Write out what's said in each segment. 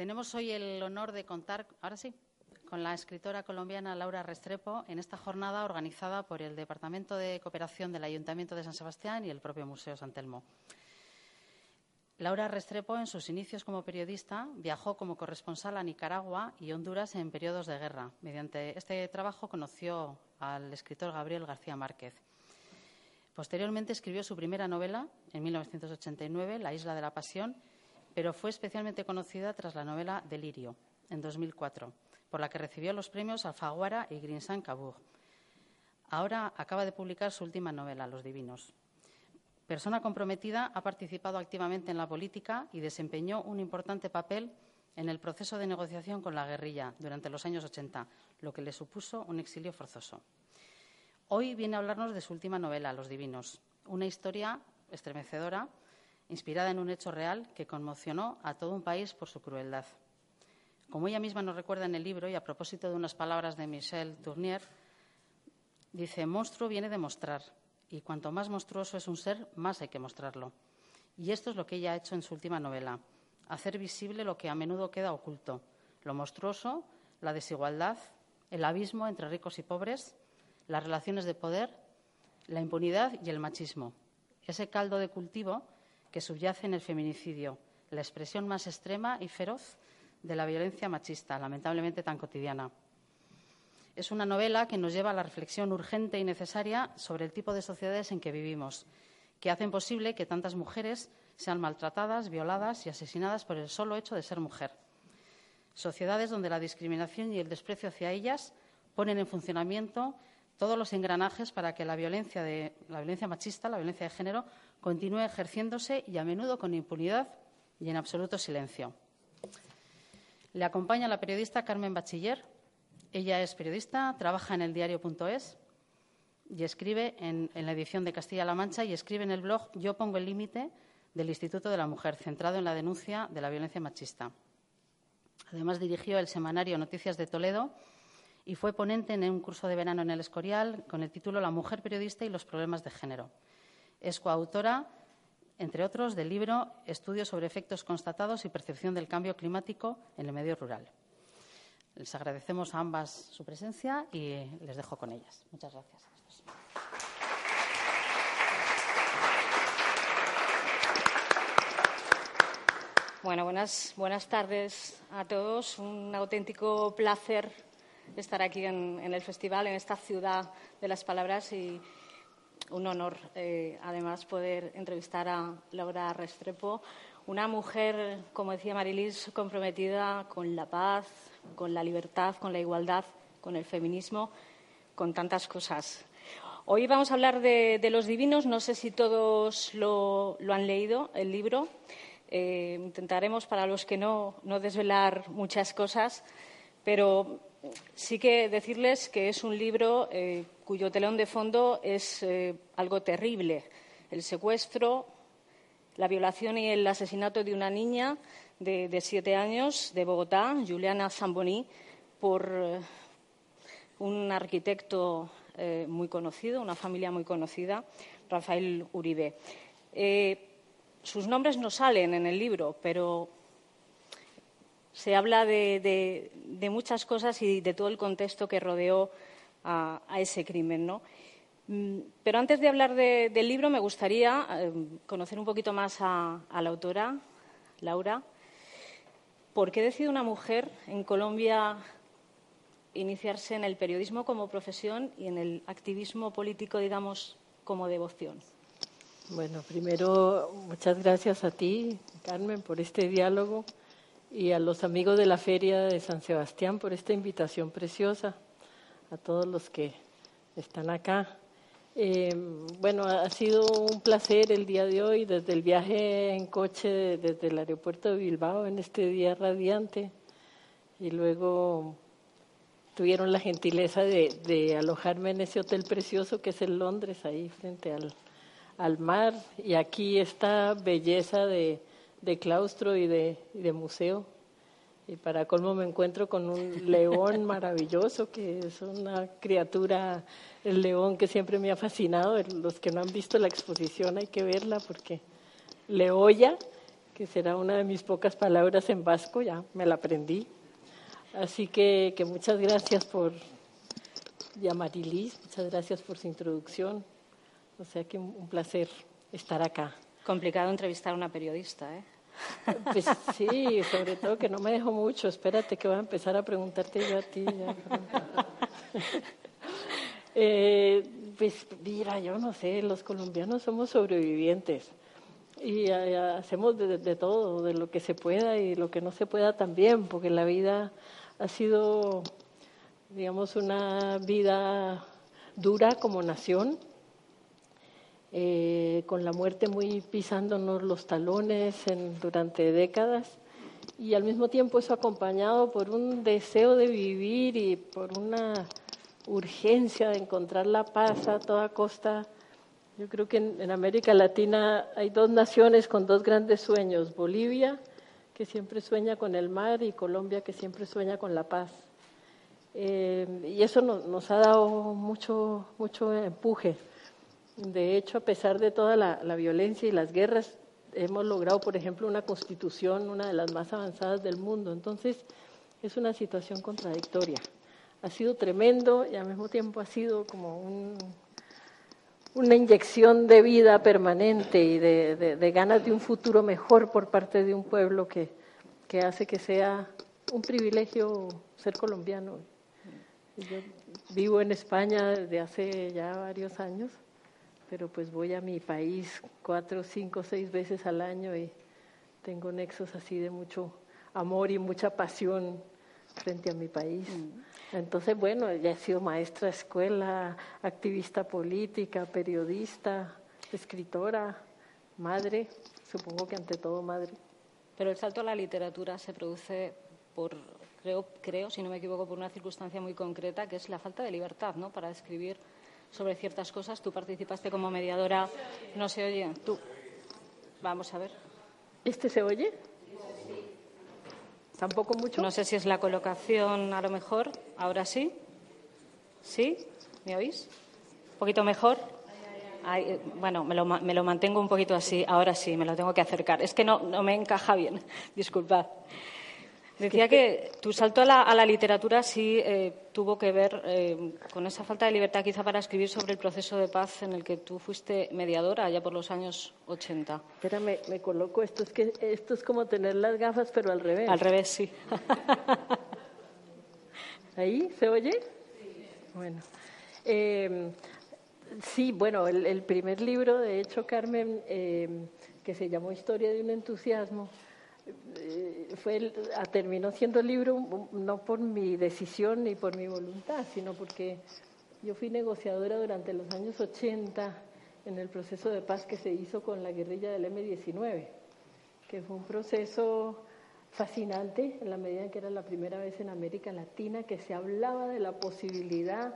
Tenemos hoy el honor de contar, ahora sí, con la escritora colombiana Laura Restrepo en esta jornada organizada por el Departamento de Cooperación del Ayuntamiento de San Sebastián y el propio Museo San Telmo. Laura Restrepo, en sus inicios como periodista, viajó como corresponsal a Nicaragua y Honduras en periodos de guerra. Mediante este trabajo conoció al escritor Gabriel García Márquez. Posteriormente escribió su primera novela, en 1989, La isla de la pasión, pero fue especialmente conocida tras la novela Delirio, en 2004, por la que recibió los premios Alfaguara y Grinsan Cabur. Ahora acaba de publicar su última novela, Los Divinos. Persona comprometida, ha participado activamente en la política y desempeñó un importante papel en el proceso de negociación con la guerrilla durante los años 80, lo que le supuso un exilio forzoso. Hoy viene a hablarnos de su última novela, Los Divinos, una historia estremecedora, inspirada en un hecho real que conmocionó a todo un país por su crueldad. Como ella misma nos recuerda en el libro, y a propósito de unas palabras de Michel Tournier, dice, monstruo viene de mostrar, y cuanto más monstruoso es un ser, más hay que mostrarlo. Y esto es lo que ella ha hecho en su última novela, hacer visible lo que a menudo queda oculto, lo monstruoso, la desigualdad, el abismo entre ricos y pobres, las relaciones de poder, la impunidad y el machismo. Ese caldo de cultivo que subyace en el feminicidio, la expresión más extrema y feroz de la violencia machista, lamentablemente tan cotidiana. Es una novela que nos lleva a la reflexión urgente y necesaria sobre el tipo de sociedades en que vivimos, que hacen posible que tantas mujeres sean maltratadas, violadas y asesinadas por el solo hecho de ser mujer. Sociedades donde la discriminación y el desprecio hacia ellas ponen en funcionamiento todos los engranajes para que la violencia, de, la violencia machista, la violencia de género, continúe ejerciéndose y a menudo con impunidad y en absoluto silencio. Le acompaña la periodista Carmen Bachiller. Ella es periodista, trabaja en el diario.es y escribe en, en, la edición de Castilla-La Mancha y escribe en el blog Yo pongo el límite del Instituto de la Mujer, centrado en la denuncia de la violencia machista. Además, dirigió el semanario Noticias de Toledo y fue ponente en un curso de verano en el Escorial con el título La mujer periodista y los problemas de género. Es coautora, entre otros, del libro Estudios sobre efectos constatados y percepción del cambio climático en el medio rural. Les agradecemos a ambas su presencia y les dejo con ellas. Muchas gracias. Buenas tardes a todos. Un auténtico placer estar aquí en, el festival, en esta ciudad de las palabras y un honor, eh, además, poder entrevistar a Laura Restrepo, una mujer, como decía Marilis, comprometida con la paz, con la libertad, con la igualdad, con el feminismo, con tantas cosas. Hoy vamos a hablar de, los divinos. No sé si todos lo, lo han leído, el libro. Eh, intentaremos, para los que no, no desvelar muchas cosas, pero sí que decirles que es un libro eh, cuyo telón de fondo es eh, algo terrible. El secuestro, la violación y el asesinato de una niña de, siete años de Bogotá, Juliana Zamboni, por eh, un arquitecto muy conocido, una familia muy conocida, Rafael Uribe. Sus nombres no salen en el libro, pero se habla de, de, muchas cosas y de todo el contexto que rodeó a, a ese crimen. ¿no? Mm, pero antes de hablar de, del libro, me gustaría eh, conocer un poquito más a, a, la autora, Laura. ¿Por qué decide una mujer en Colombia iniciarse en el periodismo como profesión y en el activismo político, digamos, como devoción? Bueno, primero, muchas gracias a ti, Carmen, por este diálogo y a los amigos de la Feria de San Sebastián por esta invitación preciosa, a todos los que están acá. Eh, bueno, ha sido un placer el día de hoy, desde el viaje en coche desde el aeropuerto de Bilbao en este día radiante, y luego tuvieron la gentileza de, alojarme en ese hotel precioso que es el Londres, ahí frente al, al mar, y aquí esta belleza de de claustro y de, y de museo. Y para colmo me encuentro con un león maravilloso, que es una criatura, el león que siempre me ha fascinado. Los que no han visto la exposición hay que verla porque Leoya, que será una de mis pocas palabras en vasco, ya me la aprendí. Así que, que muchas gracias por Yamarilis, muchas gracias por su introducción. O sea que un, placer estar acá. Complicado entrevistar a una periodista, ¿eh? Pues sí, sobre todo que no me dejo mucho. Espérate que voy a empezar a preguntarte yo a ti. eh, pues mira, yo no sé, los colombianos somos sobrevivientes y eh, hacemos de, todo, de lo que se pueda y lo que no se pueda también, porque la vida ha sido, digamos, una vida dura como nación, eh, con la muerte muy pisándonos los talones en, durante décadas y al mismo tiempo eso acompañado por un deseo de vivir y por una urgencia de encontrar la paz a toda costa yo creo que en, América Latina hay dos naciones con dos grandes sueños, Bolivia, que siempre sueña con el mar, y Colombia, que siempre sueña con la paz. Eh, y eso nos, ha dado mucho, mucho empuje. De hecho, a pesar de toda la, violencia y las guerras, hemos logrado, por ejemplo, una constitución, una de las más avanzadas del mundo. Entonces, es una situación contradictoria. Ha sido tremendo y al mismo tiempo ha sido como un, una inyección de vida permanente y de, ganas de un futuro mejor por parte de un pueblo que, que hace que sea un privilegio ser colombiano. Yo vivo en España desde hace ya varios años, pero pues voy a mi país cuatro, cinco, seis veces al año y tengo nexos así de mucho amor y mucha pasión frente a mi país. Mm. Entonces, bueno, ya he sido maestra de escuela, activista política, periodista, escritora, madre, supongo que ante todo madre. Pero el salto a la literatura se produce por, creo, creo, si no me equivoco, por una circunstancia muy concreta, que es la falta de libertad, ¿no? Para escribir sobre ciertas cosas. Tú participaste como mediadora. No se oye. Tú. Vamos a ver. ¿Este se oye? ¿Tampoco mucho? No sé si es la colocación, a lo mejor. Ahora sí. ¿Sí? ¿Me oís? ¿Un poquito mejor? Eh, bueno, me lo, me lo, mantengo un poquito así. Ahora sí, me lo tengo que acercar. Es que no, no me encaja bien. Disculpad. Decía que tu salto a la, literatura sí eh, tuvo que ver eh, con esa falta de libertad quizá para escribir sobre el proceso de paz en el que tú fuiste mediadora allá por los años 80. Espérame, me coloco esto. Es que esto es como tener las gafas, pero al revés. Al revés, sí. ¿Ahí se oye? Bueno. Em, sí, bueno, el, primer libro, de hecho, Carmen, em, que se llamó Historia de un entusiasmo, fue, terminó siendo libro no por mi decisión ni por mi voluntad, sino porque yo fui negociadora durante los años 80 en el proceso de paz que se hizo con la guerrilla del M-19, que fue un proceso fascinante en la medida en que era la primera vez en América Latina que se hablaba de la posibilidad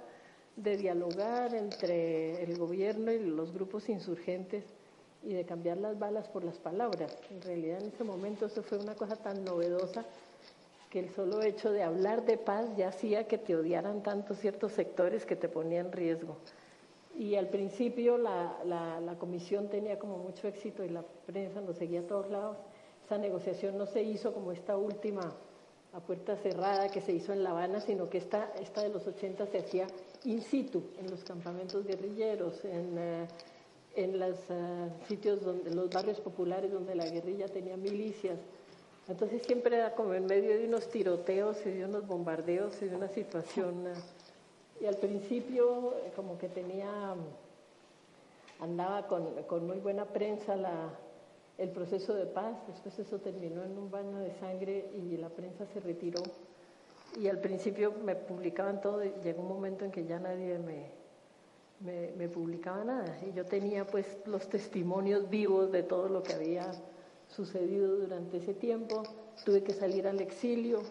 de dialogar entre el gobierno y los grupos insurgentes y de cambiar las balas por las palabras. En realidad en ese momento eso fue una cosa tan novedosa que el solo hecho de hablar de paz ya hacía que te odiaran tanto ciertos sectores que te ponían en riesgo. Y al principio la, la, comisión tenía como mucho éxito y la prensa nos seguía a todos lados. Esa negociación no se hizo como esta última a puerta cerrada que se hizo en La Habana, sino que esta, esta de los 80 se hacía in situ, en los campamentos guerrilleros, en... Eh, en los eh, sitios donde los barrios populares donde la guerrilla tenía milicias. Entonces siempre era como en medio de unos tiroteos y de unos bombardeos y de una situación. Eh, y al principio eh, como que tenía, andaba con, con muy buena prensa el proceso de paz, después eso terminó en un baño de sangre y la prensa se retiró. Y al principio me publicaban todo y llegó un momento en que ya nadie me, me, publicaba nada. Y yo tenía pues los testimonios vivos de todo lo que había sucedido durante ese tiempo. Tuve que salir al exilio,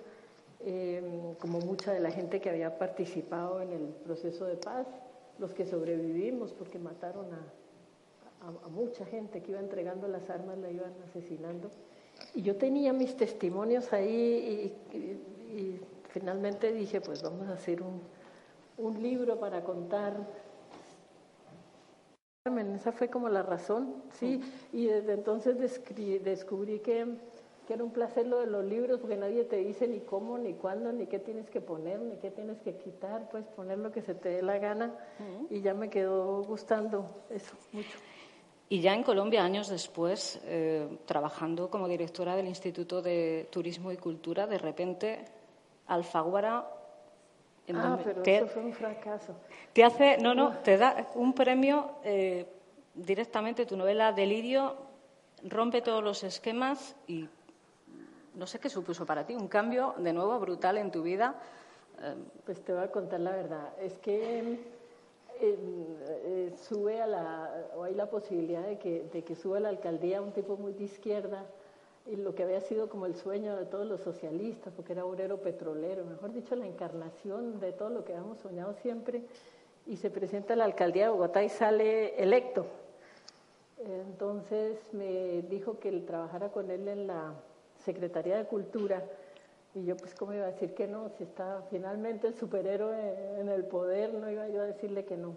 em, como mucha de la gente que había participado en el proceso de paz, los que sobrevivimos porque mataron a, mucha gente que iba entregando las armas, la iban asesinando. Y yo tenía mis testimonios ahí y, finalmente dije, pues vamos a hacer un, libro para contar esa fue como la razón, sí, y desde entonces descubrí que, que, era un placer lo de los libros, porque nadie te dice ni cómo, ni cuándo, ni qué tienes que poner, ni qué tienes que quitar, puedes poner lo que se te dé la gana, y ya me quedó gustando eso mucho. Y ya en Colombia, años después, eh, trabajando como directora del Instituto de Turismo y Cultura, de repente Alfaguara. Ah, pero eso fue un fracaso. Te hace, no, no, te da un premio eh, directamente, tu novela Delirio rompe todos los esquemas y no sé qué supuso para ti, un cambio de nuevo brutal en tu vida. Eh, pues te voy a contar la verdad. Es que eh, sube a la, o hay la posibilidad de que, de que suba a la alcaldía un tipo muy de izquierda, y lo que había sido como el sueño de todos los socialistas, porque era obrero petrolero, mejor dicho, la encarnación de todo lo que habíamos soñado siempre, y se presenta a la alcaldía de Bogotá y sale electo. Entonces me dijo que trabajara con él en la Secretaría de Cultura, y yo pues cómo iba a decir que no, si está finalmente el superhéroe en el poder, no iba yo a decirle que no.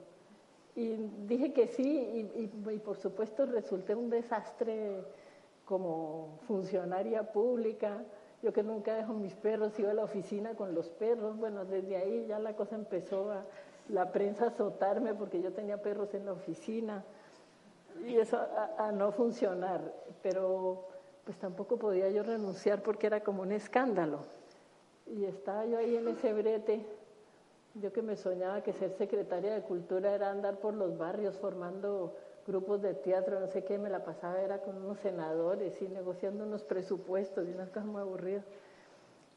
Y dije que sí, y, por supuesto resulté un desastre como funcionaria pública. Yo que nunca dejo mis perros, iba a la oficina con los perros. Bueno, desde ahí ya la cosa empezó a la prensa azotarme porque yo tenía perros en la oficina y eso a no funcionar. Pero pues tampoco podía yo renunciar porque era como un escándalo. Y estaba yo ahí en ese brete, yo que me soñaba que ser secretaria de cultura era andar por los barrios formando grupos de teatro, no sé qué, me la pasaba era con unos senadores y negociando unos presupuestos y unas cosas muy aburridas.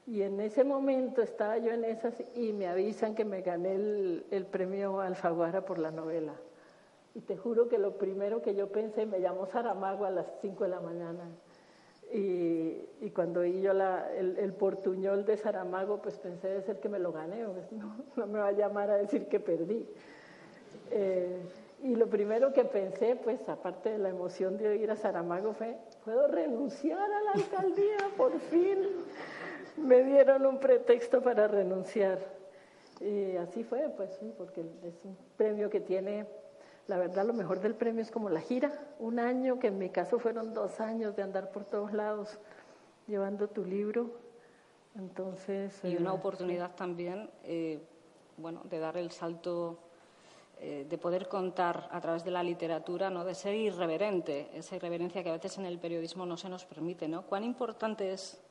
Y en ese momento estaba yo en esas y me avisan que me gané el, premio Alfaguara por la novela. Y te juro que lo primero que yo pensé, me llamó Saramago a las 5 de la mañana y, cuando oí yo la, el, portuñol de Saramago, pues pensé de ser que me lo gané, no, no, me va a llamar a decir que perdí. Eh, y lo primero que pensé, pues aparte de la emoción de oír a Saramago, fue, ¿puedo renunciar a la alcaldía? Por fin me dieron un pretexto para renunciar. Y así fue, pues sí, porque es un premio que tiene la verdad, lo mejor del premio es como la gira, un año, que en mi caso fueron dos años de andar por todos lados llevando tu libro. Entonces. Y una eh, oportunidad también, eh, bueno, de dar el salto, eh, de poder contar a través de la literatura, ¿no? De ser irreverente, esa irreverencia que a veces en el periodismo no se nos permite, ¿no? ¿Cuán importante es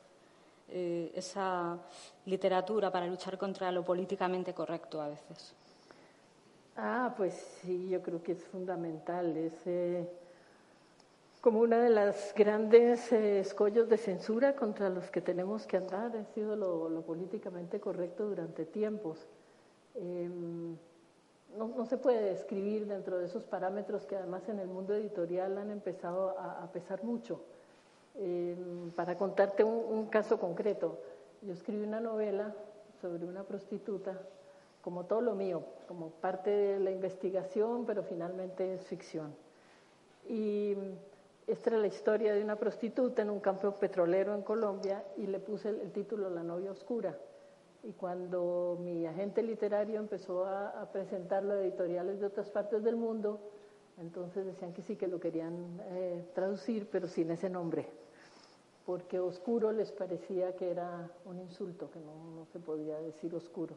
esa literatura para luchar contra lo políticamente correcto a veces? Ah, pues sí, yo creo que es fundamental. Es eh, como una de las grandes eh, escollos de censura contra los que tenemos que andar. Ha sido lo, políticamente correcto durante tiempos. Em, no, se puede describir dentro de esos parámetros que además en el mundo editorial han empezado a, pesar mucho. Para contarte un caso concreto, yo escribí una novela sobre una prostituta como todo lo mío, como parte de la investigación, pero finalmente es ficción. Y esta era la historia de una prostituta en un campo petrolero en Colombia y le puse el, título La novia oscura. Y cuando mi agente literario empezó a, presentarlo a editoriales de otras partes del mundo, entonces decían que sí, que lo querían eh, traducir, pero sin ese nombre, porque oscuro les parecía que era un insulto, que no se podía decir oscuro.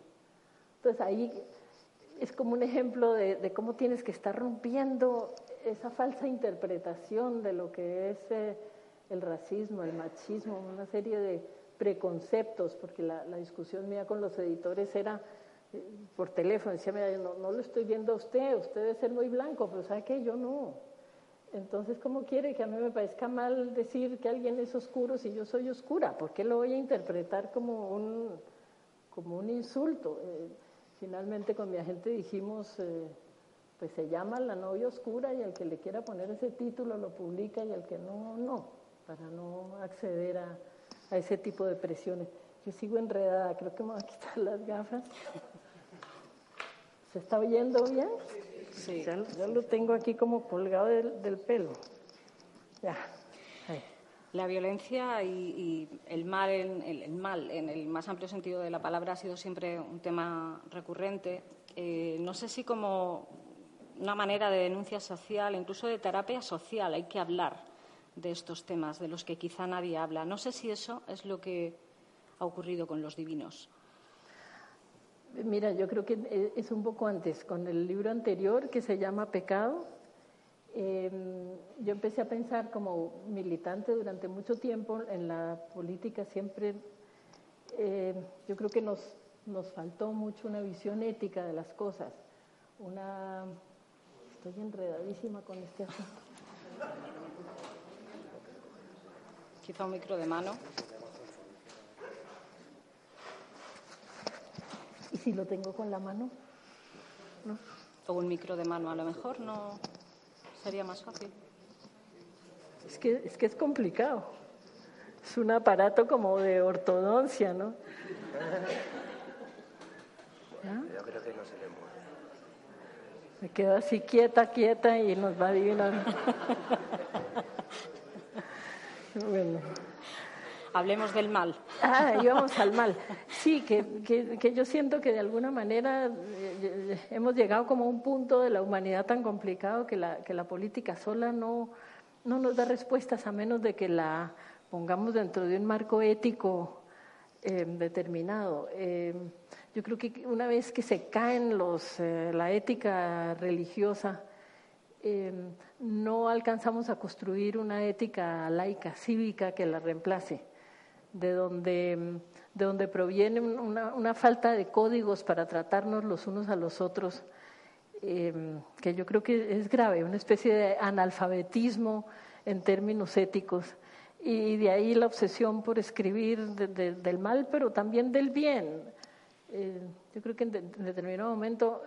Entonces ahí es como un ejemplo de, cómo tienes que estar rompiendo esa falsa interpretación de lo que es eh, el racismo, el machismo, una serie de preconceptos, porque la, discusión mía con los editores era eh, por teléfono, decía, mira, no, no, lo estoy viendo a usted, usted debe ser muy blanco, pero ¿sabe qué? Yo no. Entonces, ¿cómo quiere que a mí me parezca mal decir que alguien es oscuro si yo soy oscura? ¿Por qué lo voy a interpretar como un, como un insulto? Eh, Finalmente con mi agente dijimos, eh, pues se llama La novia oscura y el que le quiera poner ese título lo publica y el que no, no, para no acceder a, ese tipo de presiones. Yo sigo enredada, creo que me voy a quitar las gafas. ¿Se está oyendo bien? Sí. Ya, lo tengo aquí como colgado del, del pelo. Ya. La violencia y, el, mal en, el, mal, en el más amplio sentido de la palabra, ha sido siempre un tema recurrente. Eh, no sé si como una manera de denuncia social, incluso de terapia social. Hay que hablar de estos temas, de los que quizá nadie habla. No sé si eso es lo que ha ocurrido con los divinos. Mira, yo creo que es un poco antes, con el libro anterior que se llama Pecado. Em, yo empecé a pensar como militante durante mucho tiempo en la política, siempre em, yo creo que nos, nos faltó mucho una visión ética de las cosas, una... Estoy enredadísima con este asunto. Quizá un micro de mano. ¿Y si lo tengo con la mano? ¿No? O un micro de mano, a lo mejor no sería más fácil. Es que es, que es complicado. Es un aparato como de ortodoncia, ¿no? Yo creo que no se le mueve. Me quedo así quieta, quieta y nos va a adivinar. bueno. Hablemos del mal. Ah, íbamos al mal. Sí, que, que, yo siento que de alguna manera eh, hemos llegado como a un punto de la humanidad tan complicado que la, que la política sola no, no nos da respuestas a menos de que la pongamos dentro de un marco ético eh, determinado. Eh, yo creo que una vez que se caen los, la ética religiosa, no alcanzamos a construir una ética laica, cívica, que la reemplace de donde, de donde proviene una, falta de códigos para tratarnos los unos a los otros, em, que yo creo que es grave, una especie de analfabetismo en términos éticos. Y de ahí la obsesión por escribir del mal, pero también del bien. Eh, yo creo que en, determinado momento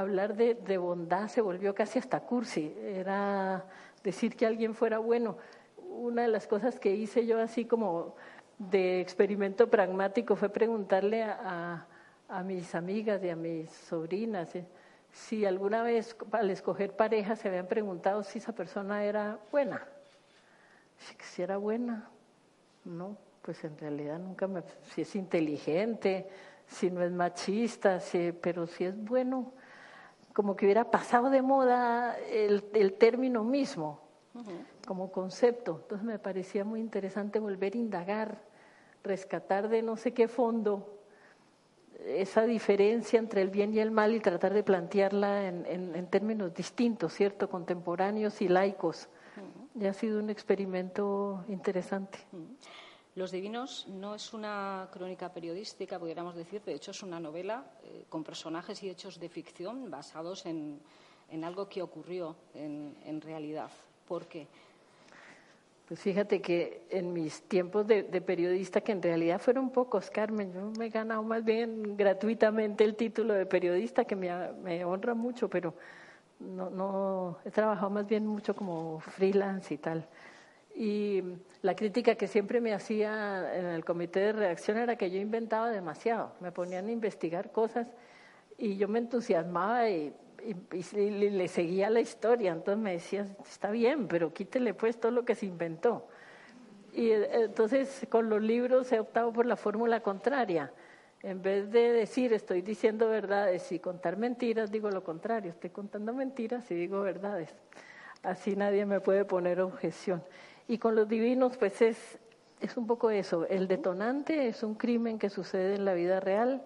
hablar de, bondad se volvió casi hasta cursi. Era decir que alguien fuera bueno. Una de las cosas que hice yo así como de experimento pragmático fue preguntarle a, a, mis amigas y a mis sobrinas eh, si alguna vez al escoger pareja se habían preguntado si esa persona era buena. Si era buena, no, pues en realidad nunca me, si es inteligente, si no es machista, si, pero si es bueno, como que hubiera pasado de moda el, el término mismo como concepto. Entonces me parecía muy interesante volver a indagar rescatar de no sé qué fondo esa diferencia entre el bien y el mal y tratar de plantearla en, en, términos distintos, ¿cierto? Contemporáneos y laicos. Ya ha sido un experimento interesante. Los Divinos no es una crónica periodística, pudiéramos decir, de hecho es una novela eh, con personajes y hechos de ficción basados en, en algo que ocurrió en, en realidad. ¿Por qué? Pues fíjate que en mis tiempos de, periodista, que en realidad fueron pocos, Carmen, yo me he ganado más bien gratuitamente el título de periodista, que me, honra mucho, pero no, no, he trabajado más bien mucho como freelance y tal. Y la crítica que siempre me hacía en el comité de redacción era que yo inventaba demasiado, me ponían a investigar cosas y yo me entusiasmaba y y, le, seguía la historia. Entonces me decía, está bien, pero quítele pues todo lo que se inventó. Y eh, entonces con los libros he optado por la fórmula contraria. En vez de decir estoy diciendo verdades y contar mentiras, digo lo contrario, estoy contando mentiras y digo verdades. Así nadie me puede poner objeción. Y con los divinos, pues es, es un poco eso. El detonante es un crimen que sucede en la vida real.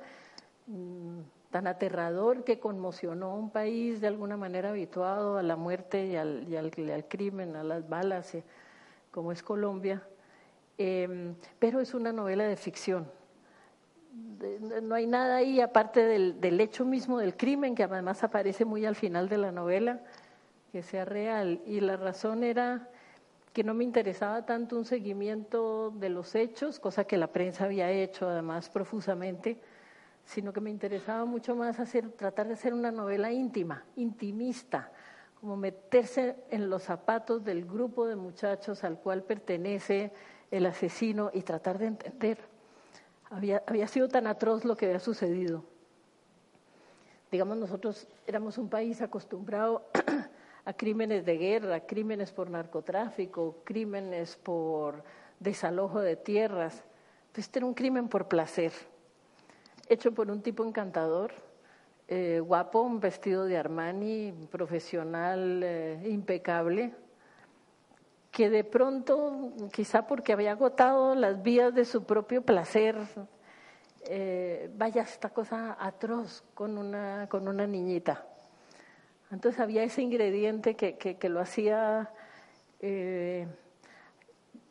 Mm, tan aterrador que conmocionó a un país de alguna manera habituado a la muerte y al, y al, crimen, a las balas, eh, como es Colombia, em, pero es una novela de ficción. no hay nada ahí aparte del, del, hecho mismo del crimen, que además aparece muy al final de la novela, que sea real. Y la razón era que no me interesaba tanto un seguimiento de los hechos, cosa que la prensa había hecho además profusamente, sino que me interesaba mucho más hacer, tratar de hacer una novela íntima, intimista, como meterse en los zapatos del grupo de muchachos al cual pertenece el asesino y tratar de entender. Había, había sido tan atroz lo que había sucedido. Digamos, nosotros éramos un país acostumbrado a crímenes de guerra, crímenes por narcotráfico, crímenes por desalojo de tierras. Este era un crimen por placer hecho por un tipo encantador, eh, guapo, un vestido de Armani, profesional, eh, impecable, que de pronto, quizá porque había agotado las vías de su propio placer, eh, vaya esta cosa atroz con una, con una niñita. Entonces había ese ingrediente que, que, lo hacía, que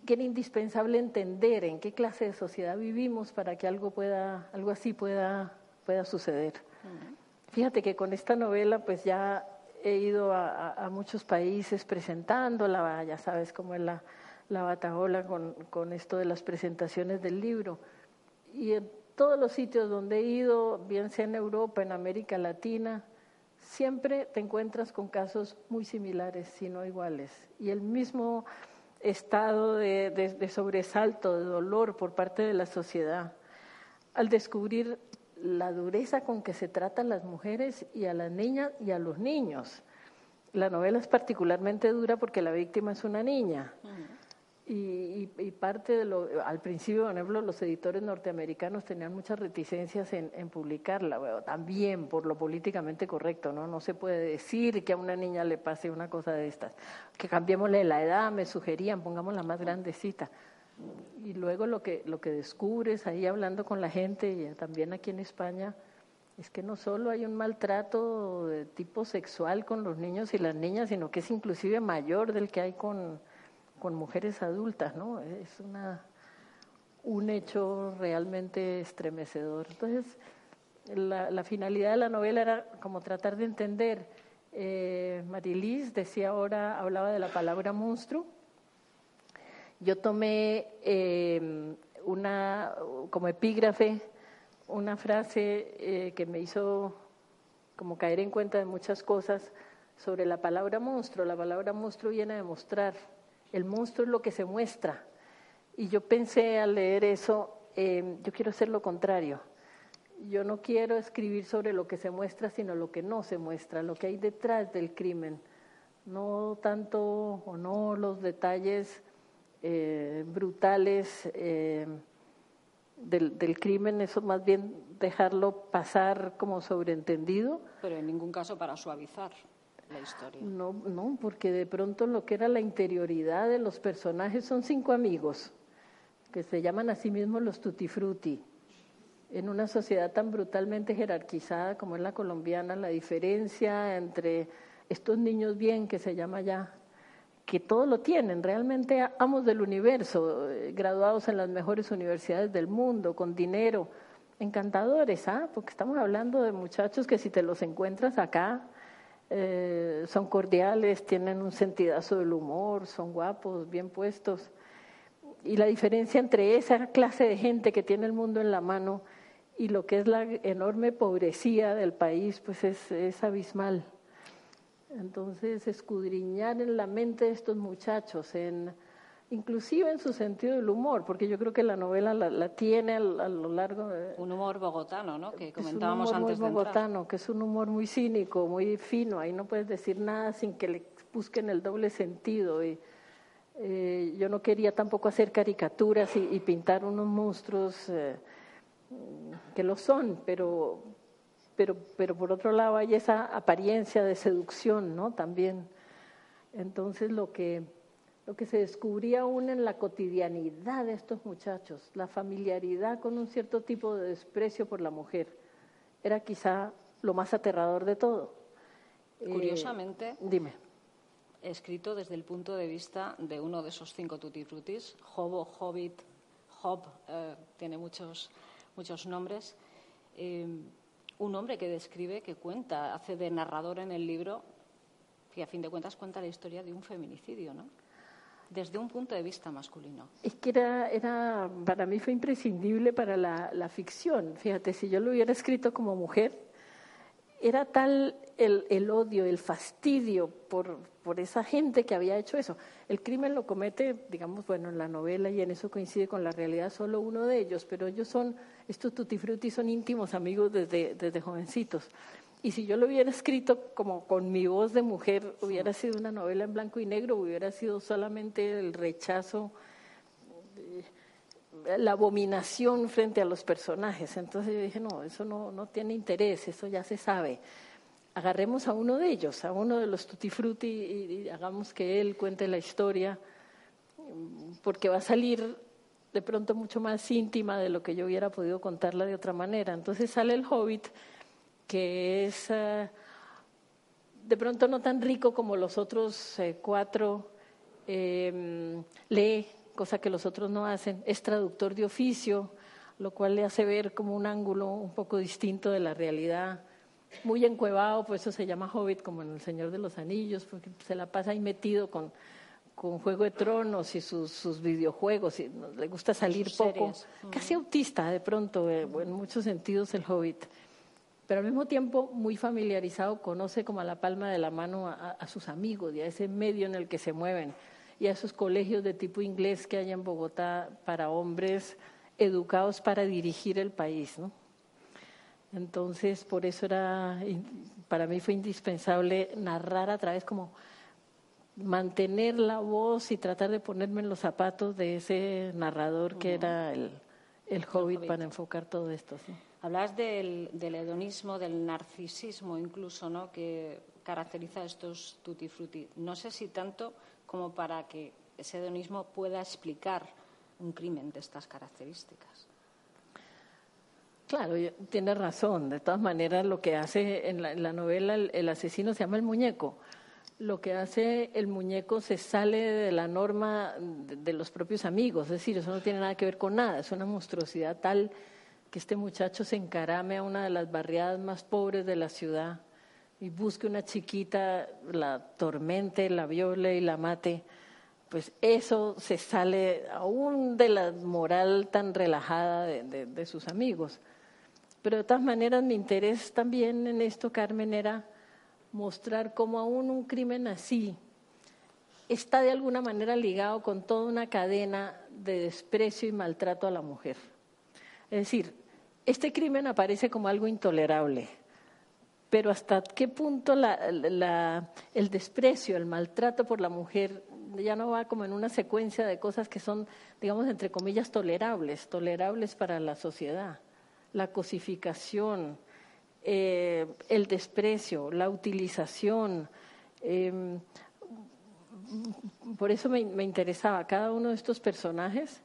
era indispensable entender en qué clase de sociedad vivimos para que algo, pueda, algo así pueda, pueda suceder. Fíjate que con esta novela pues ya he ido a, muchos países presentándola, ya sabes cómo es la, la batahola con, con esto de las presentaciones del libro. Y en todos los sitios donde he ido, bien sea en Europa, en América Latina, siempre te encuentras con casos muy similares, si no iguales. Y el mismo estado de, sobresalto, de dolor por parte de la sociedad, al descubrir la dureza con que se tratan las mujeres y a las niñas y a los niños. La novela es particularmente dura porque la víctima es una niña. Y, parte de lo, al principio, por ejemplo, los editores norteamericanos tenían muchas reticencias en, publicarla, también por lo políticamente correcto, ¿no? No se puede decir que a una niña le pase una cosa de estas. Que cambiémosle la edad, me sugerían, pongamos la más grandecita y luego lo que, lo que descubres ahí hablando con la gente y también aquí en España es que no solo hay un maltrato de tipo sexual con los niños y las niñas, sino que es inclusive mayor del que hay con, con mujeres adultas, ¿no? Es una, un hecho realmente estremecedor. Entonces, la, finalidad de la novela era como tratar de entender. Eh, Marilis decía ahora, hablaba de la palabra monstruo, yo tomé em, una, como epígrafe, una frase eh, que me hizo como caer en cuenta de muchas cosas sobre la palabra monstruo. La palabra monstruo viene a demostrar. El monstruo es lo que se muestra. Y yo pensé al leer eso, em, yo quiero hacer lo contrario. Yo no quiero escribir sobre lo que se muestra, sino lo que no se muestra, lo que hay detrás del crimen. No tanto o no los detalles eh, brutales eh, del, del, crimen, eso más bien dejarlo pasar como sobreentendido. Pero en ningún caso para suavizar la historia. No, no, porque de pronto lo que era la interioridad de los personajes son cinco amigos que se llaman a sí mismos los tutti frutti. En una sociedad tan brutalmente jerarquizada como es la colombiana, la diferencia entre estos niños bien que se llama ya que todo lo tienen, realmente amos del universo, eh, graduados en las mejores universidades del mundo, con dinero, encantadores, ¿ah? porque estamos hablando de muchachos que si te los encuentras acá, eh, son cordiales, tienen un sentidazo del humor, son guapos, bien puestos. Y la diferencia entre esa clase de gente que tiene el mundo en la mano y lo que es la enorme pobrecía del país, pues es, es abismal. Entonces, escudriñar en la mente de estos muchachos, en, inclusive en su sentido del humor, porque yo creo que la novela la, tiene a, lo largo de... Un humor bogotano, ¿no? Que comentábamos es un humor muy bogotano, que es un humor muy cínico, muy fino, ahí no puedes decir nada sin que le busquen el doble sentido. Y, eh, yo no quería tampoco hacer caricaturas y, pintar unos monstruos eh, que lo son, pero pero, pero por otro lado hay esa apariencia de seducción, ¿no? También. Entonces lo que, lo que se descubría aún en la cotidianidad de estos muchachos, la familiaridad con un cierto tipo de desprecio por la mujer, era quizá lo más aterrador de todo. Eh, Curiosamente, dime. escrito desde el punto de vista de uno de esos cinco tutti frutis, Hobo, Hobbit, Hob, eh, tiene muchos, muchos nombres. Eh, un hombre que describe, que cuenta, hace de narrador en el libro, que a fin de cuentas cuenta la historia de un feminicidio, ¿no? Desde un punto de vista masculino. Es que era, era para mí fue imprescindible para la, la ficción. Fíjate, si yo lo hubiera escrito como mujer, era tal el, el, odio, el fastidio por, por esa gente que había hecho eso. El crimen lo comete, digamos, bueno, en la novela y en eso coincide con la realidad solo uno de ellos, pero ellos son estos tutti frutti son íntimos amigos desde, desde jovencitos. Y si yo lo hubiera escrito como con mi voz de mujer, hubiera sido una novela en blanco y negro, hubiera sido solamente el rechazo la abominación frente a los personajes. Entonces yo dije, no, eso no, no tiene interés, eso ya se sabe. Agarremos a uno de ellos, a uno de los tutti frutti y, hagamos que él cuente la historia, porque va a salir de pronto mucho más íntima de lo que yo hubiera podido contarla de otra manera. Entonces sale el hobbit, que es eh, de pronto no tan rico como los otros eh, cuatro, eh, lee cosa que los otros no hacen, es traductor de oficio, lo cual le hace ver como un ángulo un poco distinto de la realidad. Muy encuevado, por eso se llama Hobbit, como en El Señor de los Anillos, porque se la pasa ahí metido con, con Juego de Tronos y sus, sus videojuegos, y le gusta salir poco, casi autista de pronto, eh, en muchos sentidos el Hobbit, pero al mismo tiempo muy familiarizado, conoce como a la palma de la mano a, a sus amigos y a ese medio en el que se mueven y a esos colegios de tipo inglés que hay en Bogotá para hombres educados para dirigir el país. ¿no? Entonces, por eso era, para mí fue indispensable narrar a través como mantener la voz y tratar de ponerme en los zapatos de ese narrador que era el, el hobbit, para enfocar todo esto. ¿sí? Hablas del, hedonismo, del narcisismo incluso, ¿no? que caracteriza a estos tutti frutti. No sé si tanto como para que ese hedonismo pueda explicar un crimen de estas características. Claro, tiene razón. De todas maneras, lo que hace en la, novela el, asesino se llama el muñeco. Lo que hace el muñeco se sale de la norma de, los propios amigos. Es decir, eso no tiene nada que ver con nada. Es una monstruosidad tal que este muchacho se encarame a una de las barriadas más pobres de la ciudad y busque una chiquita, la tormente, la viole y la mate, pues eso se sale aún de la moral tan relajada de, sus amigos. Pero de todas maneras mi interés también en esto, Carmen, era mostrar cómo aún un crimen así está de alguna manera ligado con toda una cadena de desprecio y maltrato a la mujer. Es decir, este crimen aparece como algo intolerable, pero hasta qué punto el desprecio, el maltrato por la mujer ya no va como en una secuencia de cosas que son, digamos, entre comillas, tolerables, tolerables para la sociedad. La cosificación, eh, el desprecio, la utilización. Em, por eso me, me interesaba cada uno de estos personajes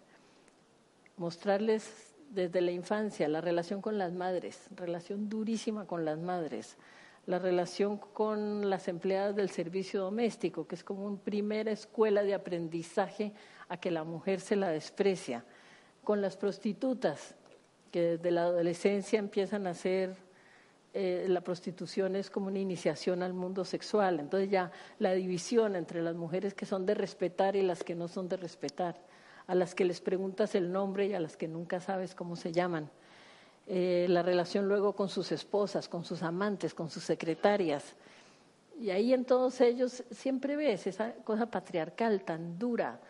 mostrarles desde la infancia, la relación con las madres, relación durísima con las madres, la relación con las empleadas del servicio doméstico, que es como una primera escuela de aprendizaje a que la mujer se la desprecia, con las prostitutas, que desde la adolescencia empiezan a hacer eh, la prostitución es como una iniciación al mundo sexual, entonces ya la división entre las mujeres que son de respetar y las que no son de respetar a las que les preguntas el nombre y a las que nunca sabes cómo se llaman. Eh, la relación luego con sus esposas, con sus amantes, con sus secretarias. Y ahí en todos ellos siempre ves esa cosa patriarcal tan dura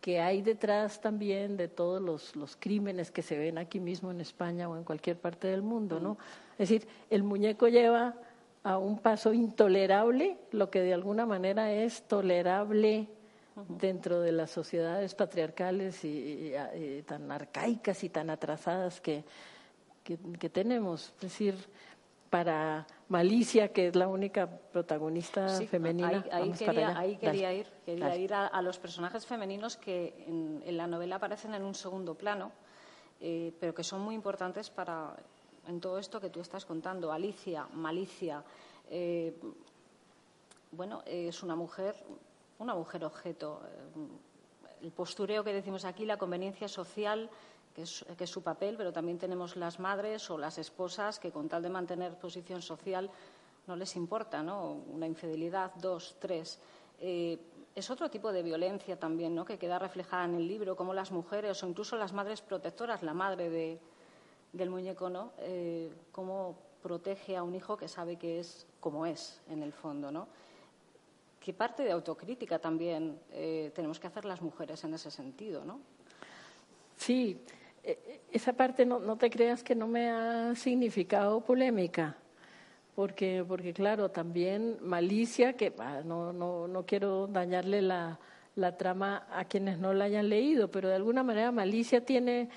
que hay detrás también de todos los, los crímenes que se ven aquí mismo en España o en cualquier parte del mundo, ¿no? Es decir, el muñeco lleva a un paso intolerable lo que de alguna manera es tolerable dentro de las sociedades patriarcales y, tan arcaicas y tan atrasadas que, que, tenemos. Es decir, para Malicia, que es la única protagonista femenina. Ahí, quería, ir, quería ir a, los personajes femeninos que en, la novela aparecen en un segundo plano, eh, pero que son muy importantes para en todo esto que tú estás contando. Alicia, Malicia, eh, bueno, es una mujer una mujer objeto. Eh, el postureo que decimos aquí, la conveniencia social, que es, su papel, pero también tenemos las madres o las esposas que con tal de mantener posición social no les importa, ¿no? Una infidelidad, dos, tres. Eh, es otro tipo de violencia también, ¿no? Que queda reflejada en el libro, como las mujeres o incluso las madres protectoras, la madre del muñeco, ¿no? Eh, cómo protege a un hijo que sabe que es como es, en el fondo, ¿no? ¿Qué parte de autocrítica también eh, tenemos que hacer las mujeres en ese sentido, ¿no? Sí, e, esa parte no, te creas que no me ha significado polémica, porque, porque claro, también malicia, que no, no, no quiero dañarle la, la trama a quienes no la hayan leído, pero de alguna manera Malicia tiene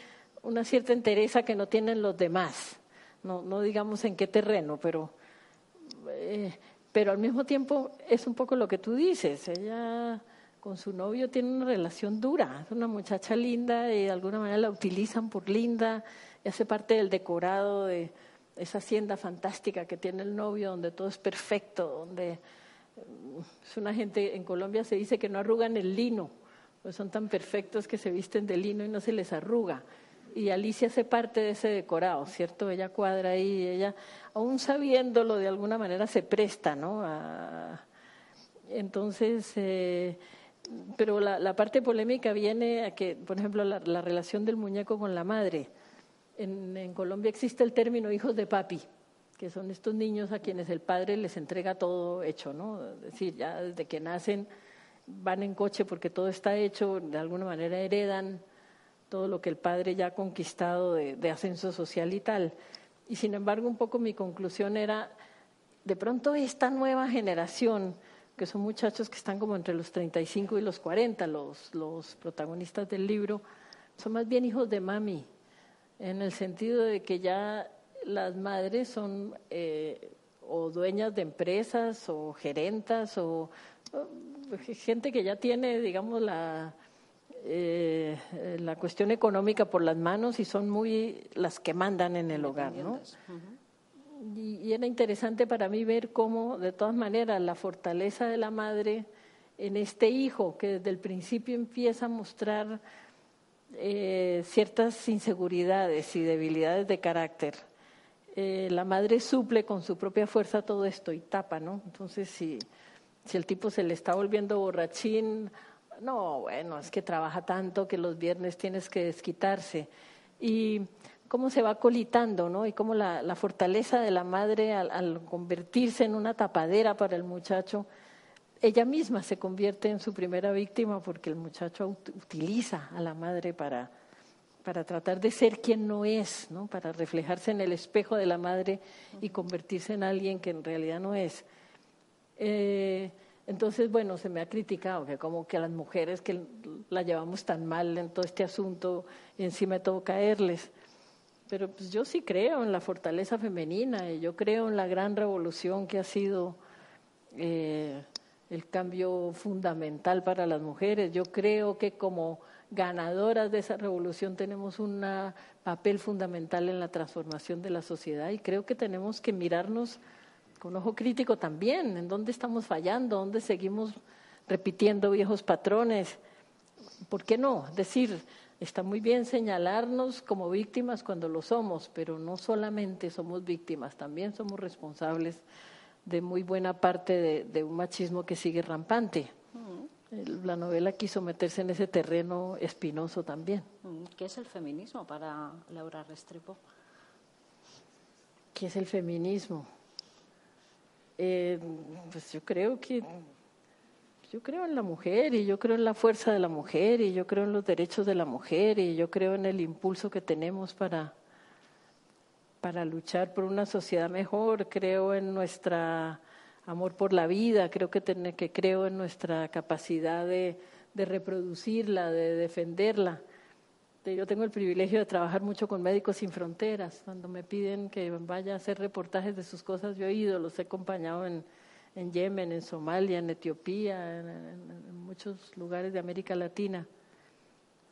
una cierta entereza que no tienen los demás. No, no digamos en qué terreno, pero, eh, pero al mismo tiempo es un poco lo que tú dices. Ella con su novio tiene una relación dura, es una muchacha linda y de alguna manera la utilizan por linda y hace parte del decorado de esa hacienda fantástica que tiene el novio, donde todo es perfecto, donde mm, es una gente, en Colombia se dice que no arrugan el lino, pues son tan perfectos que se visten de lino y no se les arruga. Y Alicia hace parte de ese decorado, ¿cierto? Ella cuadra ahí, ella, aún sabiéndolo, de alguna manera se presta, ¿no? Entonces, eh, pero la, parte polémica viene a que, por ejemplo, la, relación del muñeco con la madre. En, Colombia existe el término hijos de papi, que son estos niños a quienes el padre les entrega todo hecho, ¿no? Es decir, ya desde que nacen van en coche porque todo está hecho, de alguna manera heredan todo lo que el padre ya ha conquistado de, ascenso social y tal. Y sin embargo, un poco mi conclusión era, de pronto esta nueva generación, que son muchachos que están como entre los 35 y los 40, los, los protagonistas del libro, son más bien hijos de mami, en el sentido de que ya las madres son eh, o dueñas de empresas o gerentas o, gente que ya tiene, digamos, la, la cuestión económica por las manos y son muy las que mandan en el hogar, ¿no? y, era interesante para mí ver cómo, de todas maneras, la fortaleza de la madre en este hijo, que desde el principio empieza a mostrar eh, ciertas inseguridades y debilidades de carácter. Eh, la madre suple con su propia fuerza todo esto y tapa, ¿no? Entonces, si, si el tipo se le está volviendo borrachín, no, bueno, es que trabaja tanto que los viernes tienes que desquitarse. Y cómo se va colitando, ¿no? Y cómo la, fortaleza de la madre al, convertirse en una tapadera para el muchacho, ella misma se convierte en su primera víctima porque el muchacho utiliza a la madre para, para tratar de ser quien no es, ¿no? Para reflejarse en el espejo de la madre y convertirse en alguien que en realidad no es. Eh, entonces, bueno, se me ha criticado que como que a las mujeres que la llevamos tan mal en todo este asunto, encima de todo caerles pero pues yo sí creo en la fortaleza femenina y yo creo en la gran revolución que ha sido eh, el cambio fundamental para las mujeres. Yo creo que como ganadoras de esa revolución tenemos un papel fundamental en la transformación de la sociedad y creo que tenemos que mirarnos con ojo crítico también, en dónde estamos fallando, dónde seguimos repitiendo viejos patrones. ¿Por qué no? Decir, Está muy bien señalarnos como víctimas cuando lo somos, pero no solamente somos víctimas, también somos responsables de muy buena parte de, un machismo que sigue rampante. Mm. La novela quiso meterse en ese terreno espinoso también. Mm. ¿Qué es el feminismo para Laura Restrepo? ¿Qué es el feminismo? Eh, pues yo creo que yo creo en la mujer y yo creo en la fuerza de la mujer y yo creo en los derechos de la mujer y yo creo en el impulso que tenemos para, para luchar por una sociedad mejor, creo en nuestra amor por la vida, creo que, que creo en nuestra capacidad de, de reproducirla, de defenderla. Yo tengo el privilegio de trabajar mucho con Médicos Sin Fronteras. Cuando me piden que vaya a hacer reportajes de sus cosas, yo he ido, los he acompañado en Yemen, en Somalia, en Etiopía, en, muchos lugares de América Latina.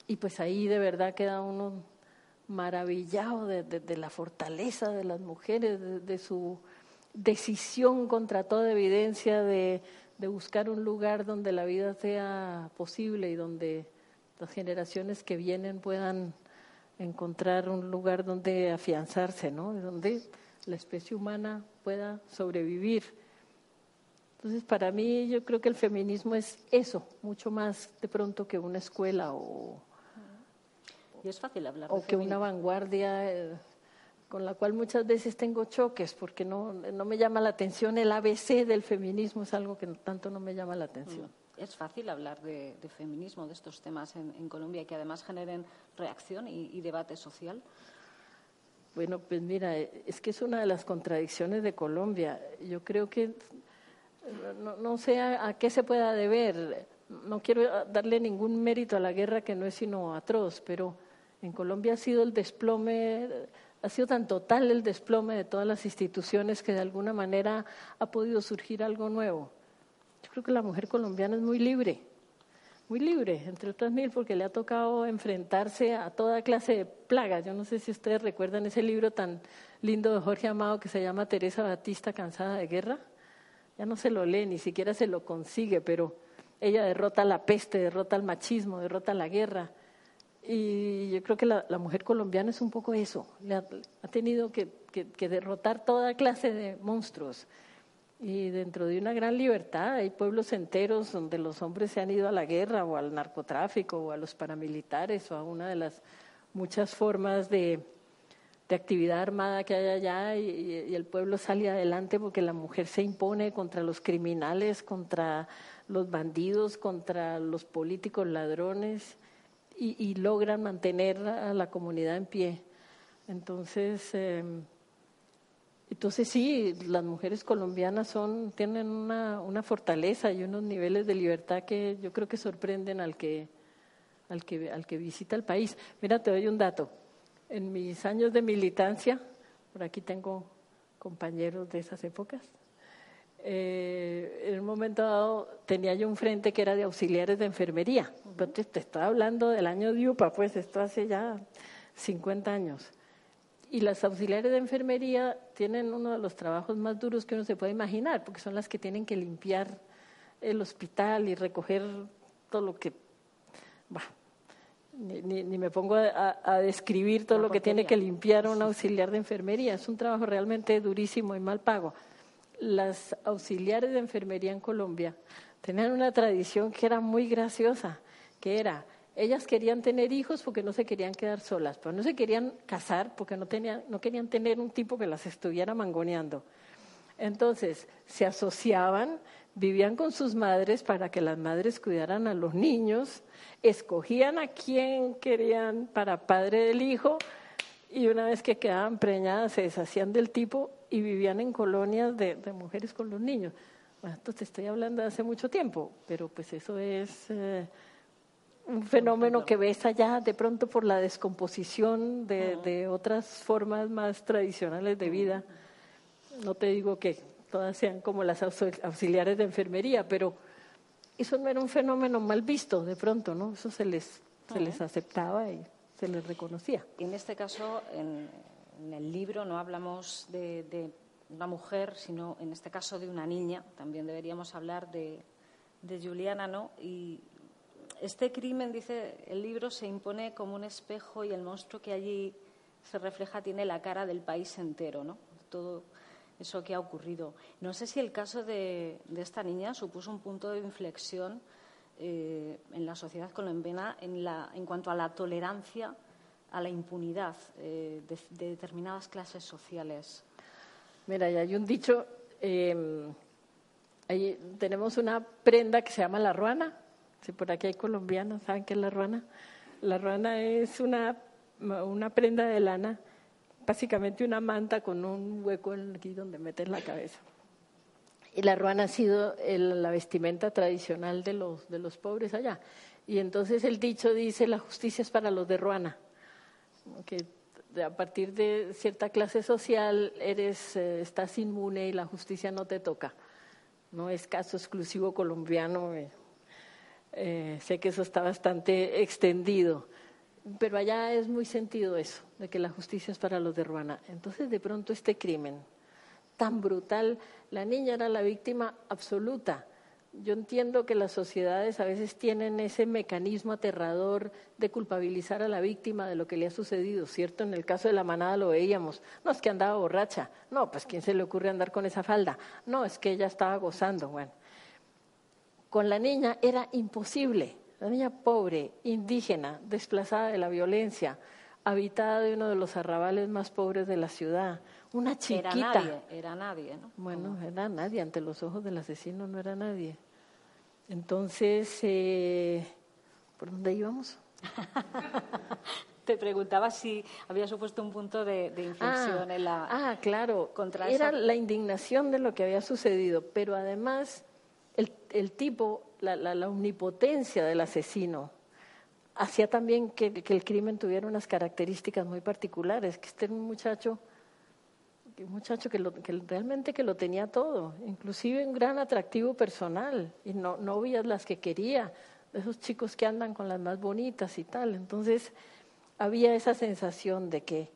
Y pues ahí de verdad queda uno maravillado de, la fortaleza de las mujeres, de, su decisión contra toda evidencia de, buscar un lugar donde la vida sea posible y donde las generaciones que vienen puedan encontrar un lugar donde afianzarse, ¿no? Donde la especie humana pueda sobrevivir. Entonces, para mí yo creo que el feminismo es eso, mucho más de pronto que una escuela o, y es fácil hablar o que una vanguardia eh, con la cual muchas veces tengo choques porque no, no me llama la atención el ABC del feminismo, es algo que tanto no me llama la atención. Mm. Es fácil hablar de, feminismo, de estos temas en, Colombia, que además generen reacción y debate social. Bueno, pues mira, es que es una de las contradicciones de Colombia. Yo creo que no, no sé a, qué se pueda deber. no quiero darle ningún mérito a la guerra que no es sino atroz, pero en Colombia ha sido el desplome, ha sido tan total el desplome de todas las instituciones que de alguna manera ha podido surgir algo nuevo. Yo creo que la mujer colombiana es muy libre, muy libre, entre otras mil, porque le ha tocado enfrentarse a toda clase de plagas. Yo no sé si ustedes recuerdan ese libro tan lindo de Jorge Amado que se llama Teresa Batista, cansada de guerra. Ya no se lo lee, ni siquiera se lo consigue, pero ella derrota la peste, derrota el machismo, derrota la guerra. Y yo creo que la, mujer colombiana es un poco eso, ha, tenido que, derrotar toda clase de monstruos. Y dentro de una gran libertad hay pueblos enteros donde los hombres se han ido a la guerra o al narcotráfico o a los paramilitares o a una de las muchas formas de, actividad armada que hay allá y, el pueblo sale adelante porque la mujer se impone contra los criminales, contra los bandidos, contra los políticos ladrones y, logran mantener a la comunidad en pie. Entonces, em, entonces sí, las mujeres colombianas son, tienen una, una, fortaleza y unos niveles de libertad que yo creo que sorprenden al que, al que, al que visita el país. Mira, te doy un dato. En mis años de militancia, por aquí tengo compañeros de esas épocas, eh, en un momento dado tenía yo un frente que era de auxiliares de enfermería. te, estoy hablando del año de UPA, pues esto hace ya 50 años. Y las auxiliares de enfermería tienen uno de los trabajos más duros que uno se puede imaginar, porque son las que tienen que limpiar el hospital y recoger todo lo que... ni, ni, me pongo a, describir todo lo que tiene que limpiar un auxiliar de enfermería. Es un trabajo realmente durísimo y mal pago. Las auxiliares de enfermería en Colombia tenían una tradición que era muy graciosa, que era, ellas querían tener hijos porque no se querían quedar solas, pero no se querían casar porque no, tenían, no querían tener un tipo que las estuviera mangoneando. Entonces, se asociaban, vivían con sus madres para que las madres cuidaran a los niños, escogían a quién querían para padre del hijo y una vez que quedaban preñadas se deshacían del tipo y vivían en colonias de, mujeres con los niños. Esto te estoy hablando de hace mucho tiempo, pero pues eso es eh, un fenómeno que ves allá de pronto por la descomposición de, otras formas más tradicionales de vida. No te digo que todas sean como las auxiliares de enfermería, pero eso no era un fenómeno mal visto de pronto, ¿no? Eso se les, se les aceptaba y se les reconocía. En este caso, en, en el libro no hablamos de, una mujer, sino en este caso de una niña. También deberíamos hablar de, Juliana, ¿no? Y este crimen, dice el libro, se impone como un espejo y el monstruo que allí se refleja tiene la cara del país entero, ¿no? Todo eso que ha ocurrido. No sé si el caso de, esta niña supuso un punto de inflexión eh, en la sociedad colombiana en, la, en cuanto a la tolerancia a la impunidad eh, de, determinadas clases sociales. Mira, y hay un dicho, em, tenemos una prenda que se llama la ruana, si por aquí hay colombianos, ¿saben qué es la ruana? La ruana es una, una prenda de lana, básicamente una manta con un hueco aquí donde metes la cabeza. Y la ruana ha sido la vestimenta tradicional de los, de los pobres allá. Y entonces el dicho dice, la justicia es para los de ruana que a partir de cierta clase social eres, eh, estás inmune y la justicia no te toca. No es caso exclusivo colombiano. Eh, eh, sé que eso está bastante extendido, pero allá es muy sentido eso, de que la justicia es para los de Ruana. Entonces, de pronto, este crimen tan brutal, la niña era la víctima absoluta yo entiendo que las sociedades a veces tienen ese mecanismo aterrador de culpabilizar a la víctima de lo que le ha sucedido, ¿cierto? En el caso de la manada lo veíamos. No, es que andaba borracha. No, pues ¿quién se le ocurre andar con esa falda? No, es que ella estaba gozando. Bueno, con la niña era imposible. La niña pobre, indígena, desplazada de la violencia, habitada de uno de los arrabales más pobres de la ciudad, una chiquita. Era nadie, era nadie, ¿no? Bueno, era nadie, ante los ojos del asesino no era nadie. Entonces, eh, ¿por dónde íbamos? Te preguntaba si había supuesto un punto de, inflexión ah, en la. Ah, claro. Era la indignación de lo que había sucedido, pero además el, tipo la, la, omnipotencia del asesino hacía también que, que, el crimen tuviera unas características muy particulares, que este era un muchacho, un muchacho que, lo, que realmente que lo tenía todo, inclusive un gran atractivo personal, y no, novias las que quería, esos chicos que andan con las más bonitas y tal. Entonces había esa sensación de que